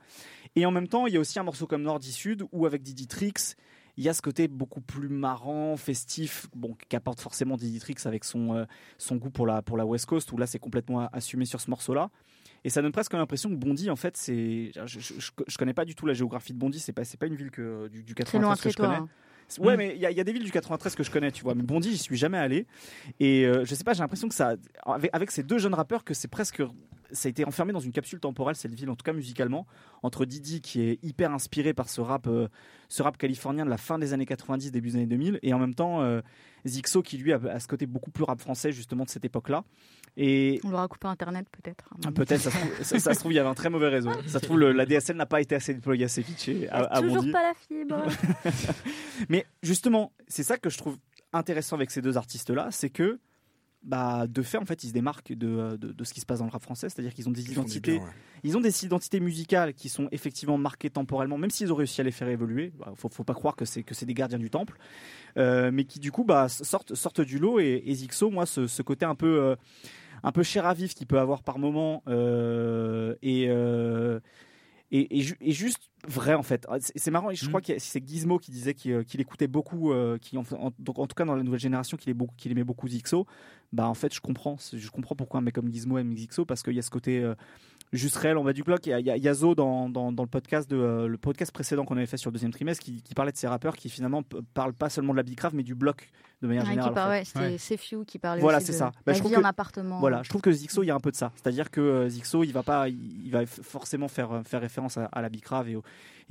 Speaker 5: et en même temps il y a aussi un morceau comme Nordi Sud où avec Didi Trix il y a ce côté beaucoup plus marrant, festif, bon, qu'apporte forcément Didi Trix avec son, euh, son goût pour la, pour la West Coast, où là c'est complètement assumé sur ce morceau-là. Et ça donne presque l'impression que Bondy, en fait, c'est. Je, je, je- je connais pas du tout la géographie de Bondy, c'est pas, c'est pas une ville que, du, du
Speaker 2: C'est loin
Speaker 5: 93
Speaker 2: de
Speaker 5: que je connais.
Speaker 2: hein.
Speaker 5: Ouais,
Speaker 2: Mm.
Speaker 5: mais il y, a- il y a des villes du 93 que je connais, tu vois. Mais Bondy, j'y suis jamais allé. Et euh, je sais pas, j'ai l'impression que ça, avec, avec ces deux jeunes rappeurs, que c'est presque, ça a été enfermé dans une capsule temporelle cette ville, en tout cas musicalement, entre Didi qui est hyper inspiré par ce rap, euh, ce rap californien de la fin des années 90, début des années 2000, et en même temps euh, Zixo qui lui a, a ce côté beaucoup plus rap français justement de cette époque-là. Et
Speaker 2: On l'aura coupé Internet peut-être.
Speaker 5: ah, Peut-être, ça, se trouve- ça- ça se trouve, il y avait un très mauvais réseau. Ça se trouve, le- la DSL n'a pas été assez déployée assez vite chez, à, à
Speaker 2: Toujours pas la fibre.
Speaker 5: Mais justement, c'est ça que je trouve intéressant avec ces deux artistes-là, c'est que bah, de fait, en fait, ils se démarquent de, de, de ce qui se passe dans le rap français, c'est-à-dire qu'ils ont des
Speaker 7: Ils
Speaker 5: identités,
Speaker 7: bien, ouais.
Speaker 5: ils ont des identités musicales qui sont effectivement marquées temporellement, même s'ils ont réussi à les faire évoluer. Bah, faut, faut pas croire que c'est que c'est des gardiens du temple, euh, mais qui du coup bah, sortent sortent du lot. Et, et Zixo, moi, ce, ce côté un peu euh, un peu cher à vif qu'il peut avoir par moment euh, et, euh, et, et ju- et juste vrai en fait. C'est marrant. Je
Speaker 4: Mhm.
Speaker 5: crois que c'est Gizmo qui disait qu'il euh, écoutait beaucoup, euh, qui en, en- donc en tout cas dans la nouvelle génération, qu'il aimait beaucoup Zixo. Bah en fait, je comprends. Je comprends pourquoi un mec comme Gizmo aime Zixo parce qu'il y a ce côté euh, juste réel en bas du bloc. Il y a, y Zo dans, dans, dans le podcast de euh, le podcast précédent qu'on avait fait sur le deuxième trimestre qui, qui parlait de ces rappeurs qui finalement parlent pas seulement de la bicrave mais du bloc de manière
Speaker 2: Ouais, qui
Speaker 5: générale. en fait.
Speaker 2: C'était
Speaker 4: Ouais.
Speaker 2: qui parlait
Speaker 5: Voilà,
Speaker 2: aussi
Speaker 5: c'est
Speaker 2: de
Speaker 5: ça. Bah,
Speaker 2: la
Speaker 5: je trouve
Speaker 2: vie en
Speaker 5: que-
Speaker 2: appartement.
Speaker 5: Voilà, je trouve que Zixo, il y a un peu de ça. C'est-à-dire que euh, Zixo, il va pas, il, il va forcément faire, euh, faire référence à, à la bicrave et au,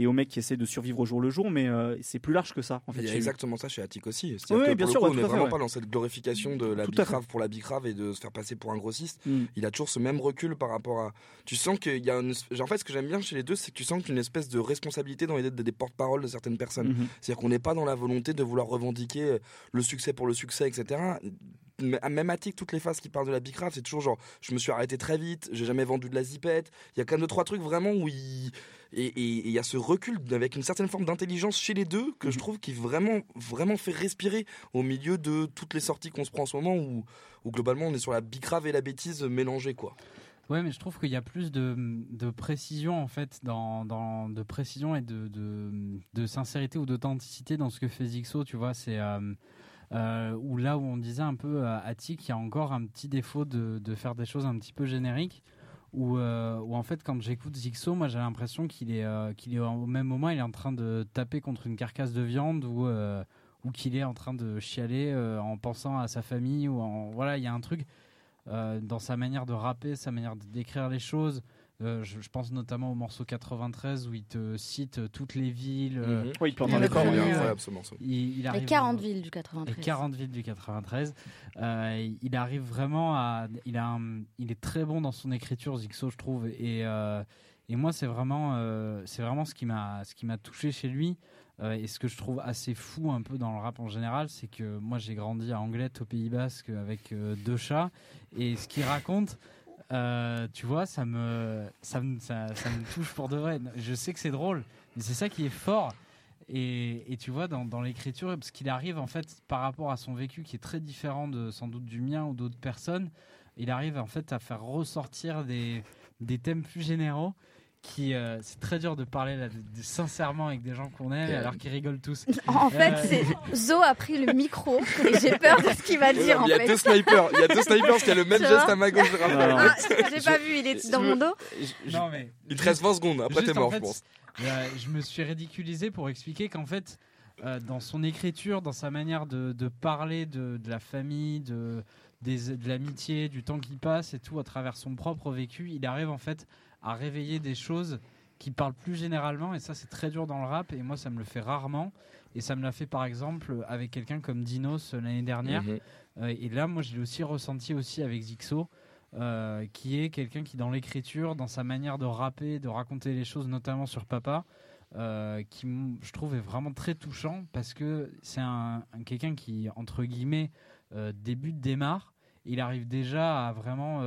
Speaker 5: et au mec qui essaie de survivre au jour le jour, mais euh, c'est plus large que ça. En fait,
Speaker 7: Il y a exactement ça chez Attic aussi.
Speaker 5: Oui, bien sûr, ouais,
Speaker 7: on n'est vraiment
Speaker 5: ouais.
Speaker 7: pas dans cette glorification de la bicrave pour la bicrave et de se faire passer pour un grossiste.
Speaker 5: Mm.
Speaker 7: Il a toujours ce même recul par rapport à. Tu sens qu'il y a une. En fait, ce que j'aime bien chez les deux, c'est que tu sens qu'il y a une espèce de responsabilité dans les des porte-parole de certaines personnes.
Speaker 5: Mhm.
Speaker 7: C'est-à-dire qu'on n'est pas dans la volonté de vouloir revendiquer le succès pour le succès, etc. Même Attic, toutes les phases qui parlent de la bicrave, c'est toujours genre je me suis arrêté très vite, j'ai jamais vendu de la zipette. Il y a quand même deux trois trucs vraiment où il et il y a ce recul avec une certaine forme d'intelligence chez les deux que je
Speaker 5: Mhm.
Speaker 7: trouve qui vraiment vraiment fait respirer au milieu de toutes les sorties qu'on se prend en ce moment où où globalement on est sur la bicrave et la bêtise mélangées quoi.
Speaker 4: Ouais, mais je trouve qu'il y a plus de, de précision en fait, dans, dans de précision et de, de, de sincérité ou d'authenticité dans ce que fait Zixo. Tu vois, c'est euh, où là où on disait un peu à Attic, il y a encore un petit défaut de, faire des choses un petit peu génériques. Où, euh, en fait, quand j'écoute Zixo, moi j'ai l'impression qu'il est, euh, qu'il est au même moment, il est en train de taper contre une carcasse de viande ou euh, ou qu'il est en train de chialer euh, en pensant à sa famille ou en voilà, il y a un truc euh, dans sa manière de rapper, sa manière de décrire les choses. Euh, je, je pense notamment au morceau 93 où il te cite toutes les villes. euh,
Speaker 7: Mhm.
Speaker 5: Oui, il peut les corps.
Speaker 2: premier,
Speaker 7: il est
Speaker 2: ouais.
Speaker 7: incroyable ce morceau.
Speaker 4: il, il
Speaker 2: Les
Speaker 4: arrive
Speaker 2: 40 villes du
Speaker 4: les
Speaker 2: 93.
Speaker 4: 40 villes du 93. Euh, il arrive vraiment à. Il, a un- il est très bon dans son écriture, Zixo, je trouve. Et, euh, et moi, c'est vraiment, euh, c'est vraiment ce qui m'a ce qui m'a touché chez lui. Euh, et ce que je trouve assez fou un peu dans le rap en général, c'est que moi, j'ai grandi à Anglette, au Pays Basque, avec euh, deux chats. Et ce qu'il raconte. Euh, tu vois, ça me, ça, me, ça, me touche pour de vrai. Je sais que c'est drôle, mais c'est ça qui est fort. Et, et tu vois, dans, dans l'écriture, parce qu'il arrive en fait par rapport à son vécu qui est très différent de sans doute du mien ou d'autres personnes, il arrive en fait à faire ressortir des, des thèmes plus généraux qui euh, c'est très dur de parler là, de- de- sincèrement avec des gens qu'on aime
Speaker 7: Et,
Speaker 4: alors qu'ils rigolent tous.
Speaker 2: En fait,
Speaker 4: Euh,
Speaker 2: c'est Zo a pris le micro et j'ai peur de ce qu'il va dire en
Speaker 7: il y a
Speaker 2: fait.
Speaker 7: deux snipers, il y a deux snipers parce qu'il y a le même
Speaker 2: Tu
Speaker 7: geste à ma gauche.
Speaker 2: Ah, j'ai pas vu, il est dans mon dos.
Speaker 7: Je- je-
Speaker 4: Non mais
Speaker 7: Il te reste 20 secondes, après
Speaker 4: Juste,
Speaker 7: t'es
Speaker 4: en
Speaker 7: mort,
Speaker 4: fait,
Speaker 7: je pense.
Speaker 4: euh, je me suis ridiculisé pour expliquer qu'en fait, euh, dans son écriture, dans sa manière de, de parler de, de la famille, de, des- de l'amitié, du temps qui passe et tout, à travers son propre vécu, il arrive en fait à réveiller des choses qui parlent plus généralement. Et ça, c'est très dur dans le rap. Et moi, ça me le fait rarement. Et ça me l'a fait par exemple avec quelqu'un comme Dinos euh, l'année dernière.
Speaker 7: Mhm.
Speaker 4: Euh, et là, moi, je l'ai aussi ressenti aussi avec Zixo, euh, qui est quelqu'un qui, dans l'écriture, dans sa manière de rapper, de raconter les choses, notamment sur Papa, euh, qui, je trouve, est vraiment très touchant parce que c'est un, un- quelqu'un qui, entre guillemets, euh, débute, démarre. Il arrive déjà à vraiment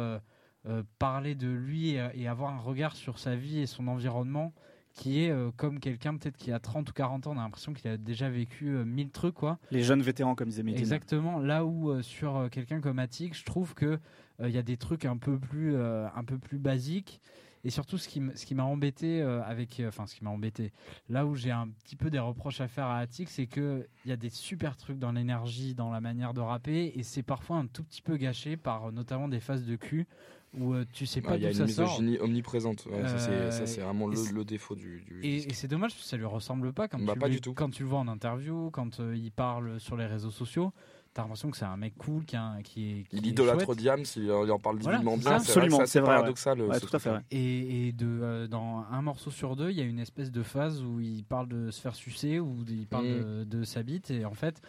Speaker 4: parler de lui et, et avoir un regard sur sa vie et son environnement qui est euh, comme quelqu'un peut-être qui a 30 ou 40 ans, on a l'impression qu'il a déjà vécu euh, mille trucs quoi.
Speaker 5: Les jeunes vétérans, comme disait Medina.
Speaker 4: Exactement. Là où euh, sur euh, quelqu'un comme Attic, je trouve que euh, il y a des trucs un peu plus, euh, un peu plus basiques. Et surtout, ce qui m- ce qui m'a embêté euh, avec, euh, enfin, ce qui m'a embêté, là où j'ai un petit peu des reproches à faire à Attic, c'est que il y a des super trucs dans l'énergie, dans la manière de rapper, et c'est parfois un tout petit peu gâché par euh, notamment des phases de cul où euh, tu sais
Speaker 7: Ah,
Speaker 4: pas
Speaker 7: Il y a
Speaker 4: d'où
Speaker 7: une
Speaker 4: ça sort.
Speaker 7: misogynie omniprésente. Ouais, ça, c'est-
Speaker 4: Euh,
Speaker 7: ça, c'est vraiment le, défaut du. du
Speaker 4: Et, c'est dommage parce que ça lui ressemble pas quand,
Speaker 7: Bah,
Speaker 4: tu,
Speaker 7: pas
Speaker 4: le-
Speaker 7: du tout.
Speaker 4: quand tu le vois en interview, quand euh, il parle sur les réseaux sociaux. T'as l'impression que c'est un mec cool qui, a- qui est. qui
Speaker 7: Il
Speaker 4: est
Speaker 7: idolâtre. Diams, il, il en parle
Speaker 4: Voilà,
Speaker 7: divinement bien.
Speaker 4: ça.
Speaker 5: Absolument,
Speaker 7: c'est
Speaker 5: vrai, ouais.
Speaker 7: paradoxal.
Speaker 5: Ouais,
Speaker 7: ce
Speaker 5: tout à fait. ouais.
Speaker 4: Et, et de, euh, dans un morceau sur deux, il y a une espèce de phase où il parle de se faire sucer ou il parle
Speaker 7: Mm.
Speaker 4: de, de sa bite et en fait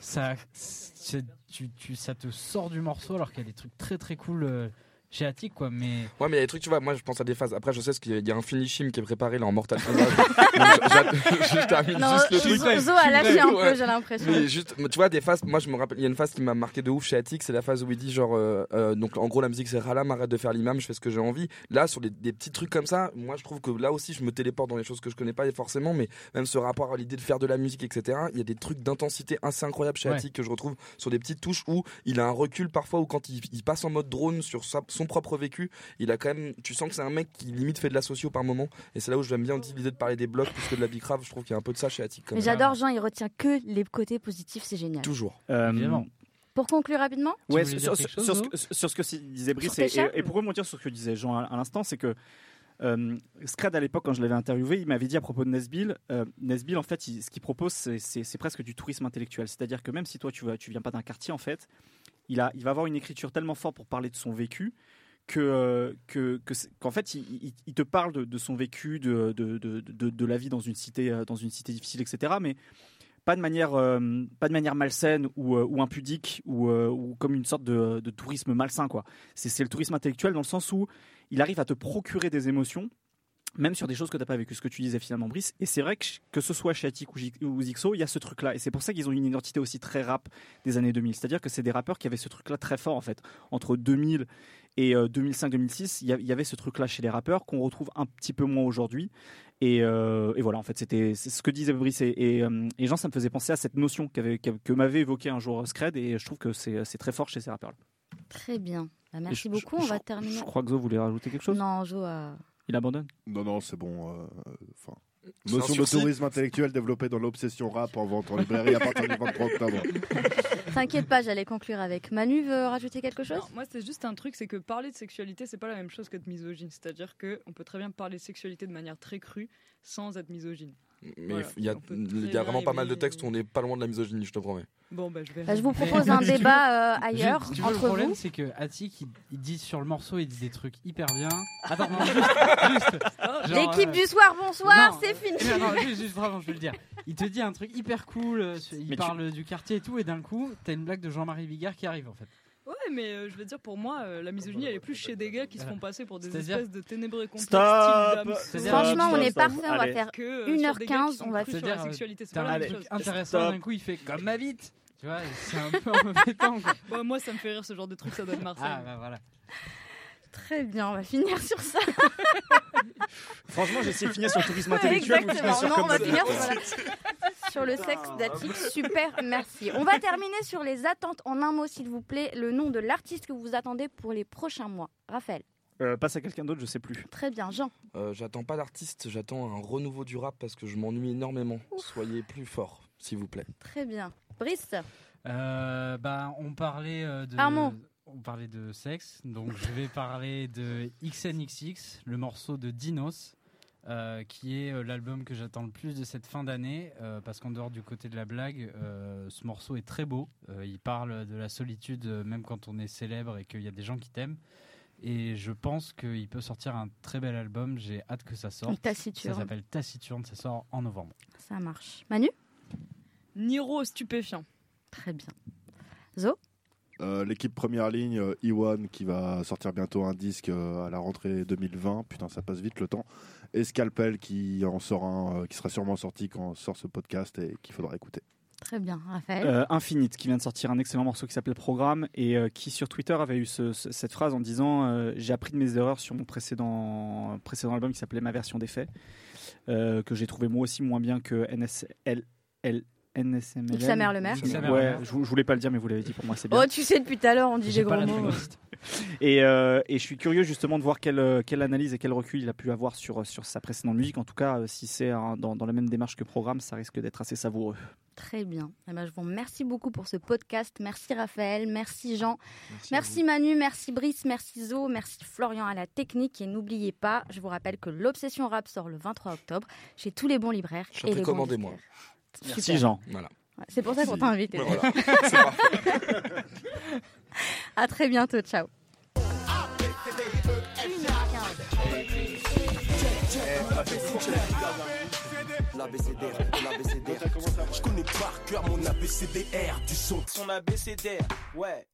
Speaker 4: ça, tu- ça te sort du morceau alors qu'il y a des trucs très très cool chez Attic quoi. Mais
Speaker 7: Ouais, mais il y a des trucs, tu vois, moi je pense à des phases. Après, je sais qu'il y a- il y a un finishing qui est préparé là en Mortal Kombat. Je termine
Speaker 2: Non,
Speaker 7: juste le truc.
Speaker 2: Zo a lâché un peu, j'ai l'impression.
Speaker 7: Mais juste, tu vois, des phases, moi je me rappelle, il y a une phase qui m'a marqué de ouf chez Attic, c'est la phase où il dit genre, euh, euh, donc en gros la musique c'est Ralam, arrête de faire l'imam, je fais ce que j'ai envie. Là, sur les- des petits trucs comme ça, moi je trouve que là aussi je me téléporte dans les choses que je connais pas forcément, mais même ce rapport à l'idée de faire de la musique, etc. Il y a des trucs d'intensité assez incroyables chez
Speaker 4: Ouais.
Speaker 7: Attic que je retrouve sur des petites touches où il a un recul parfois, où quand il, il passe en mode drone sur sa- son propre vécu, il a quand même, tu sens que c'est un mec qui limite fait de la socio par moment, et c'est là où j'aime bien l'idée de parler des blocs plus que de la bicrave, je trouve qu'il y a un peu de ça chez Attic. quand
Speaker 2: Mais j'adore Jean, il retient que les côtés positifs, c'est génial.
Speaker 7: Toujours.
Speaker 5: Euh,
Speaker 4: Évidemment.
Speaker 2: Pour conclure rapidement,
Speaker 5: Ouais, sur, ce que, sur ce que disait Brice, et, et, et pour rebondir sur ce que disait Jean à, à l'instant, c'est que euh, Scred, à l'époque, quand je l'avais interviewé, il m'avait dit à propos de Nesbill, euh, Nesbill, en fait, il- ce qu'il propose, c'est- c'est c'est presque du tourisme intellectuel. C'est-à-dire que même si toi, tu ne tu viens pas d'un quartier, en fait, il, a, il va avoir une écriture tellement forte pour parler de son vécu que euh, que- que qu'en fait il, te parle de, son vécu de, de, de, de- la vie dans une cité euh, dans une cité difficile etc mais pas de manière euh, pas de manière malsaine ou, ou impudique ou, ou comme une sorte de, tourisme malsain quoi. C'est le tourisme intellectuel dans le sens où il arrive à te procurer des émotions même sur des choses que tu n'as pas vécues, ce que tu disais finalement, Brice. Et c'est vrai que que ce soit chez Attic ou, ou Zixo, il y a ce truc-là. Et c'est pour ça qu'ils ont une identité aussi très rap des années 2000. C'est-à-dire que c'est des rappeurs qui avaient ce truc-là très fort, en fait. Entre 2000 et euh, 2005-2006, il y a- il y avait ce truc-là chez les rappeurs qu'on retrouve un petit peu moins aujourd'hui. Et, euh, et voilà, en fait, c'était ce que disait Brice. Et, et, euh, et Jean, ça me faisait penser à cette notion qu'avait- que m'avait évoqué un jour Scred. Et je trouve que c'est très fort chez ces rappeurs-là.
Speaker 2: très bien. Bah, merci
Speaker 5: je-
Speaker 2: beaucoup,
Speaker 5: je-
Speaker 2: on va terminer.
Speaker 5: Je crois que Zo voulait rajouter quelque chose?
Speaker 2: Non, Jo a...
Speaker 5: Il abandonne.
Speaker 6: Non, non, c'est bon. euh, Enfin, notion de tourisme intellectuel développée dans l'obsession rap en vente en librairie à partir du 23 octobre.
Speaker 2: T'inquiète pas, j'allais conclure avec. Manu veut rajouter quelque chose?
Speaker 3: Non, moi, c'est juste un truc, c'est que parler de sexualité, c'est pas la même chose que de misogyne. C'est-à-dire qu'on peut très bien parler de sexualité de manière très crue sans être misogyne.
Speaker 7: Mais
Speaker 3: Voilà,
Speaker 7: il y a, il y vraiment pas mal de textes où on n'est pas loin de la misogynie, je te promets.
Speaker 3: Bon, bah, je vais.
Speaker 2: Bah, Je vous propose un débat euh, ailleurs,
Speaker 4: tu veux, le
Speaker 2: entre
Speaker 4: problème,
Speaker 2: vous.
Speaker 4: c'est que Attic, il, dit sur le morceau, il dit des trucs hyper bien. Attends, non, juste.
Speaker 2: L'équipe
Speaker 4: euh,
Speaker 2: du soir, bonsoir, c'est fini.
Speaker 4: Non, non, juste, juste, vraiment, je vais le dire. Il te dit un truc hyper cool, euh, il
Speaker 5: Mais tu-
Speaker 4: parle du quartier et tout, et d'un coup, t'as une blague de Jean-Marie Bigard qui arrive en fait.
Speaker 3: Ouais, mais euh, je veux dire, pour moi, euh, la misogynie, elle est plus chez des gars qui se font passer pour des
Speaker 4: C'est-à-dire-
Speaker 3: espèces de ténébreux complexes.
Speaker 5: Stop
Speaker 2: Franchement, on est parfait, on va
Speaker 5: Allez.
Speaker 2: faire
Speaker 3: que, euh,
Speaker 2: 1h15,
Speaker 3: sur des gars qui sont
Speaker 2: on va-
Speaker 3: crus sur la sexualité. C'est pas
Speaker 4: un
Speaker 3: la même chose.
Speaker 4: intéressant,
Speaker 5: Stop.
Speaker 4: d'un coup, il fait comme ma bite. Tu vois, c'est un peu embêtant. quoi.
Speaker 3: Bah, moi, ça me fait rire ce genre de truc, ça donne Marseille.
Speaker 4: Ah, bah voilà.
Speaker 2: Très bien, on va finir sur ça.
Speaker 5: Franchement, j'ai essayé de finir sur le tourisme intellectuel.
Speaker 2: exactement. Non, on va finir sur, voilà. Sur le sexe d'Attic. Super, merci. On va terminer sur les attentes. En un mot, s'il vous plaît, le nom de l'artiste que vous attendez pour les prochains mois. Raphaël.
Speaker 5: Euh, passe à quelqu'un d'autre, je sais plus.
Speaker 2: Très bien, Jean.
Speaker 7: Euh, j'attends pas d'artiste, j'attends un renouveau du rap parce que je m'ennuie énormément. Soyez plus fort, s'il vous plaît.
Speaker 2: Très bien. Brice
Speaker 4: euh, bah, on parlait de.
Speaker 2: Armand.
Speaker 4: On parlait de sexe, donc je vais parler de XNXX, le morceau de Dinos, euh, qui est euh, l'album que j'attends le plus de cette fin d'année, euh, parce qu'en dehors du côté de la blague, ce morceau est très beau. il parle de la solitude, même quand on est célèbre et qu'il y a des gens qui t'aiment. Et je pense qu'il peut sortir un très bel album. J'ai hâte que ça sorte.
Speaker 2: Taciturne.
Speaker 4: Ça s'appelle Taciturne. Ça sort en novembre.
Speaker 2: Ça marche. Manu?
Speaker 3: Niro stupéfiant.
Speaker 2: Très bien. Zo?
Speaker 6: L'équipe première ligne, Iwan, qui va sortir bientôt un disque à la rentrée 2020. Putain, ça passe vite le temps et Scalpel qui en sort un, euh, qui sera sûrement sorti quand sort ce podcast et qu'il faudra écouter.
Speaker 2: Très bien, Raphaël.
Speaker 5: Euh, Infinite, qui vient de sortir un excellent morceau qui s'appelle Programme et euh, qui sur Twitter avait eu cette phrase en disant J'ai appris de mes erreurs sur mon précédent, précédent album qui s'appelait Ma version des faits, que j'ai trouvé moi aussi moins bien que NSL. NSML.
Speaker 2: Sa mère le maire.
Speaker 5: Ouais, je, voulais pas le dire, mais vous l'avez dit pour moi, c'est bien.
Speaker 2: Oh, tu sais, depuis tout à l'heure, on dit des gros mots.
Speaker 5: et, euh, et, je suis curieux justement de voir quelle, euh, quelle, analyse et quel recul il a pu avoir sur, sur sa précédente musique. En tout cas, euh, si c'est dans, dans, la même démarche que programme, ça risque d'être assez savoureux.
Speaker 2: Très bien. Eh ben, je vous remercie beaucoup pour ce podcast. Merci Raphaël, merci Jean, merci, Manu, merci Brice, merci Zo, merci Florian à la technique. Et n'oubliez pas, je vous rappelle que l'Obsession Rap sort le 23 octobre chez tous les bons libraires.
Speaker 7: Je et moi
Speaker 5: Merci Jean.
Speaker 7: Voilà.
Speaker 2: C'est pour ça qu'on t'a invité. à très bientôt. Ciao.
Speaker 1: L'ABCDR, l'ABCDR. Je connais par cœur mon ABCDR du son. Son ABCDR, ouais.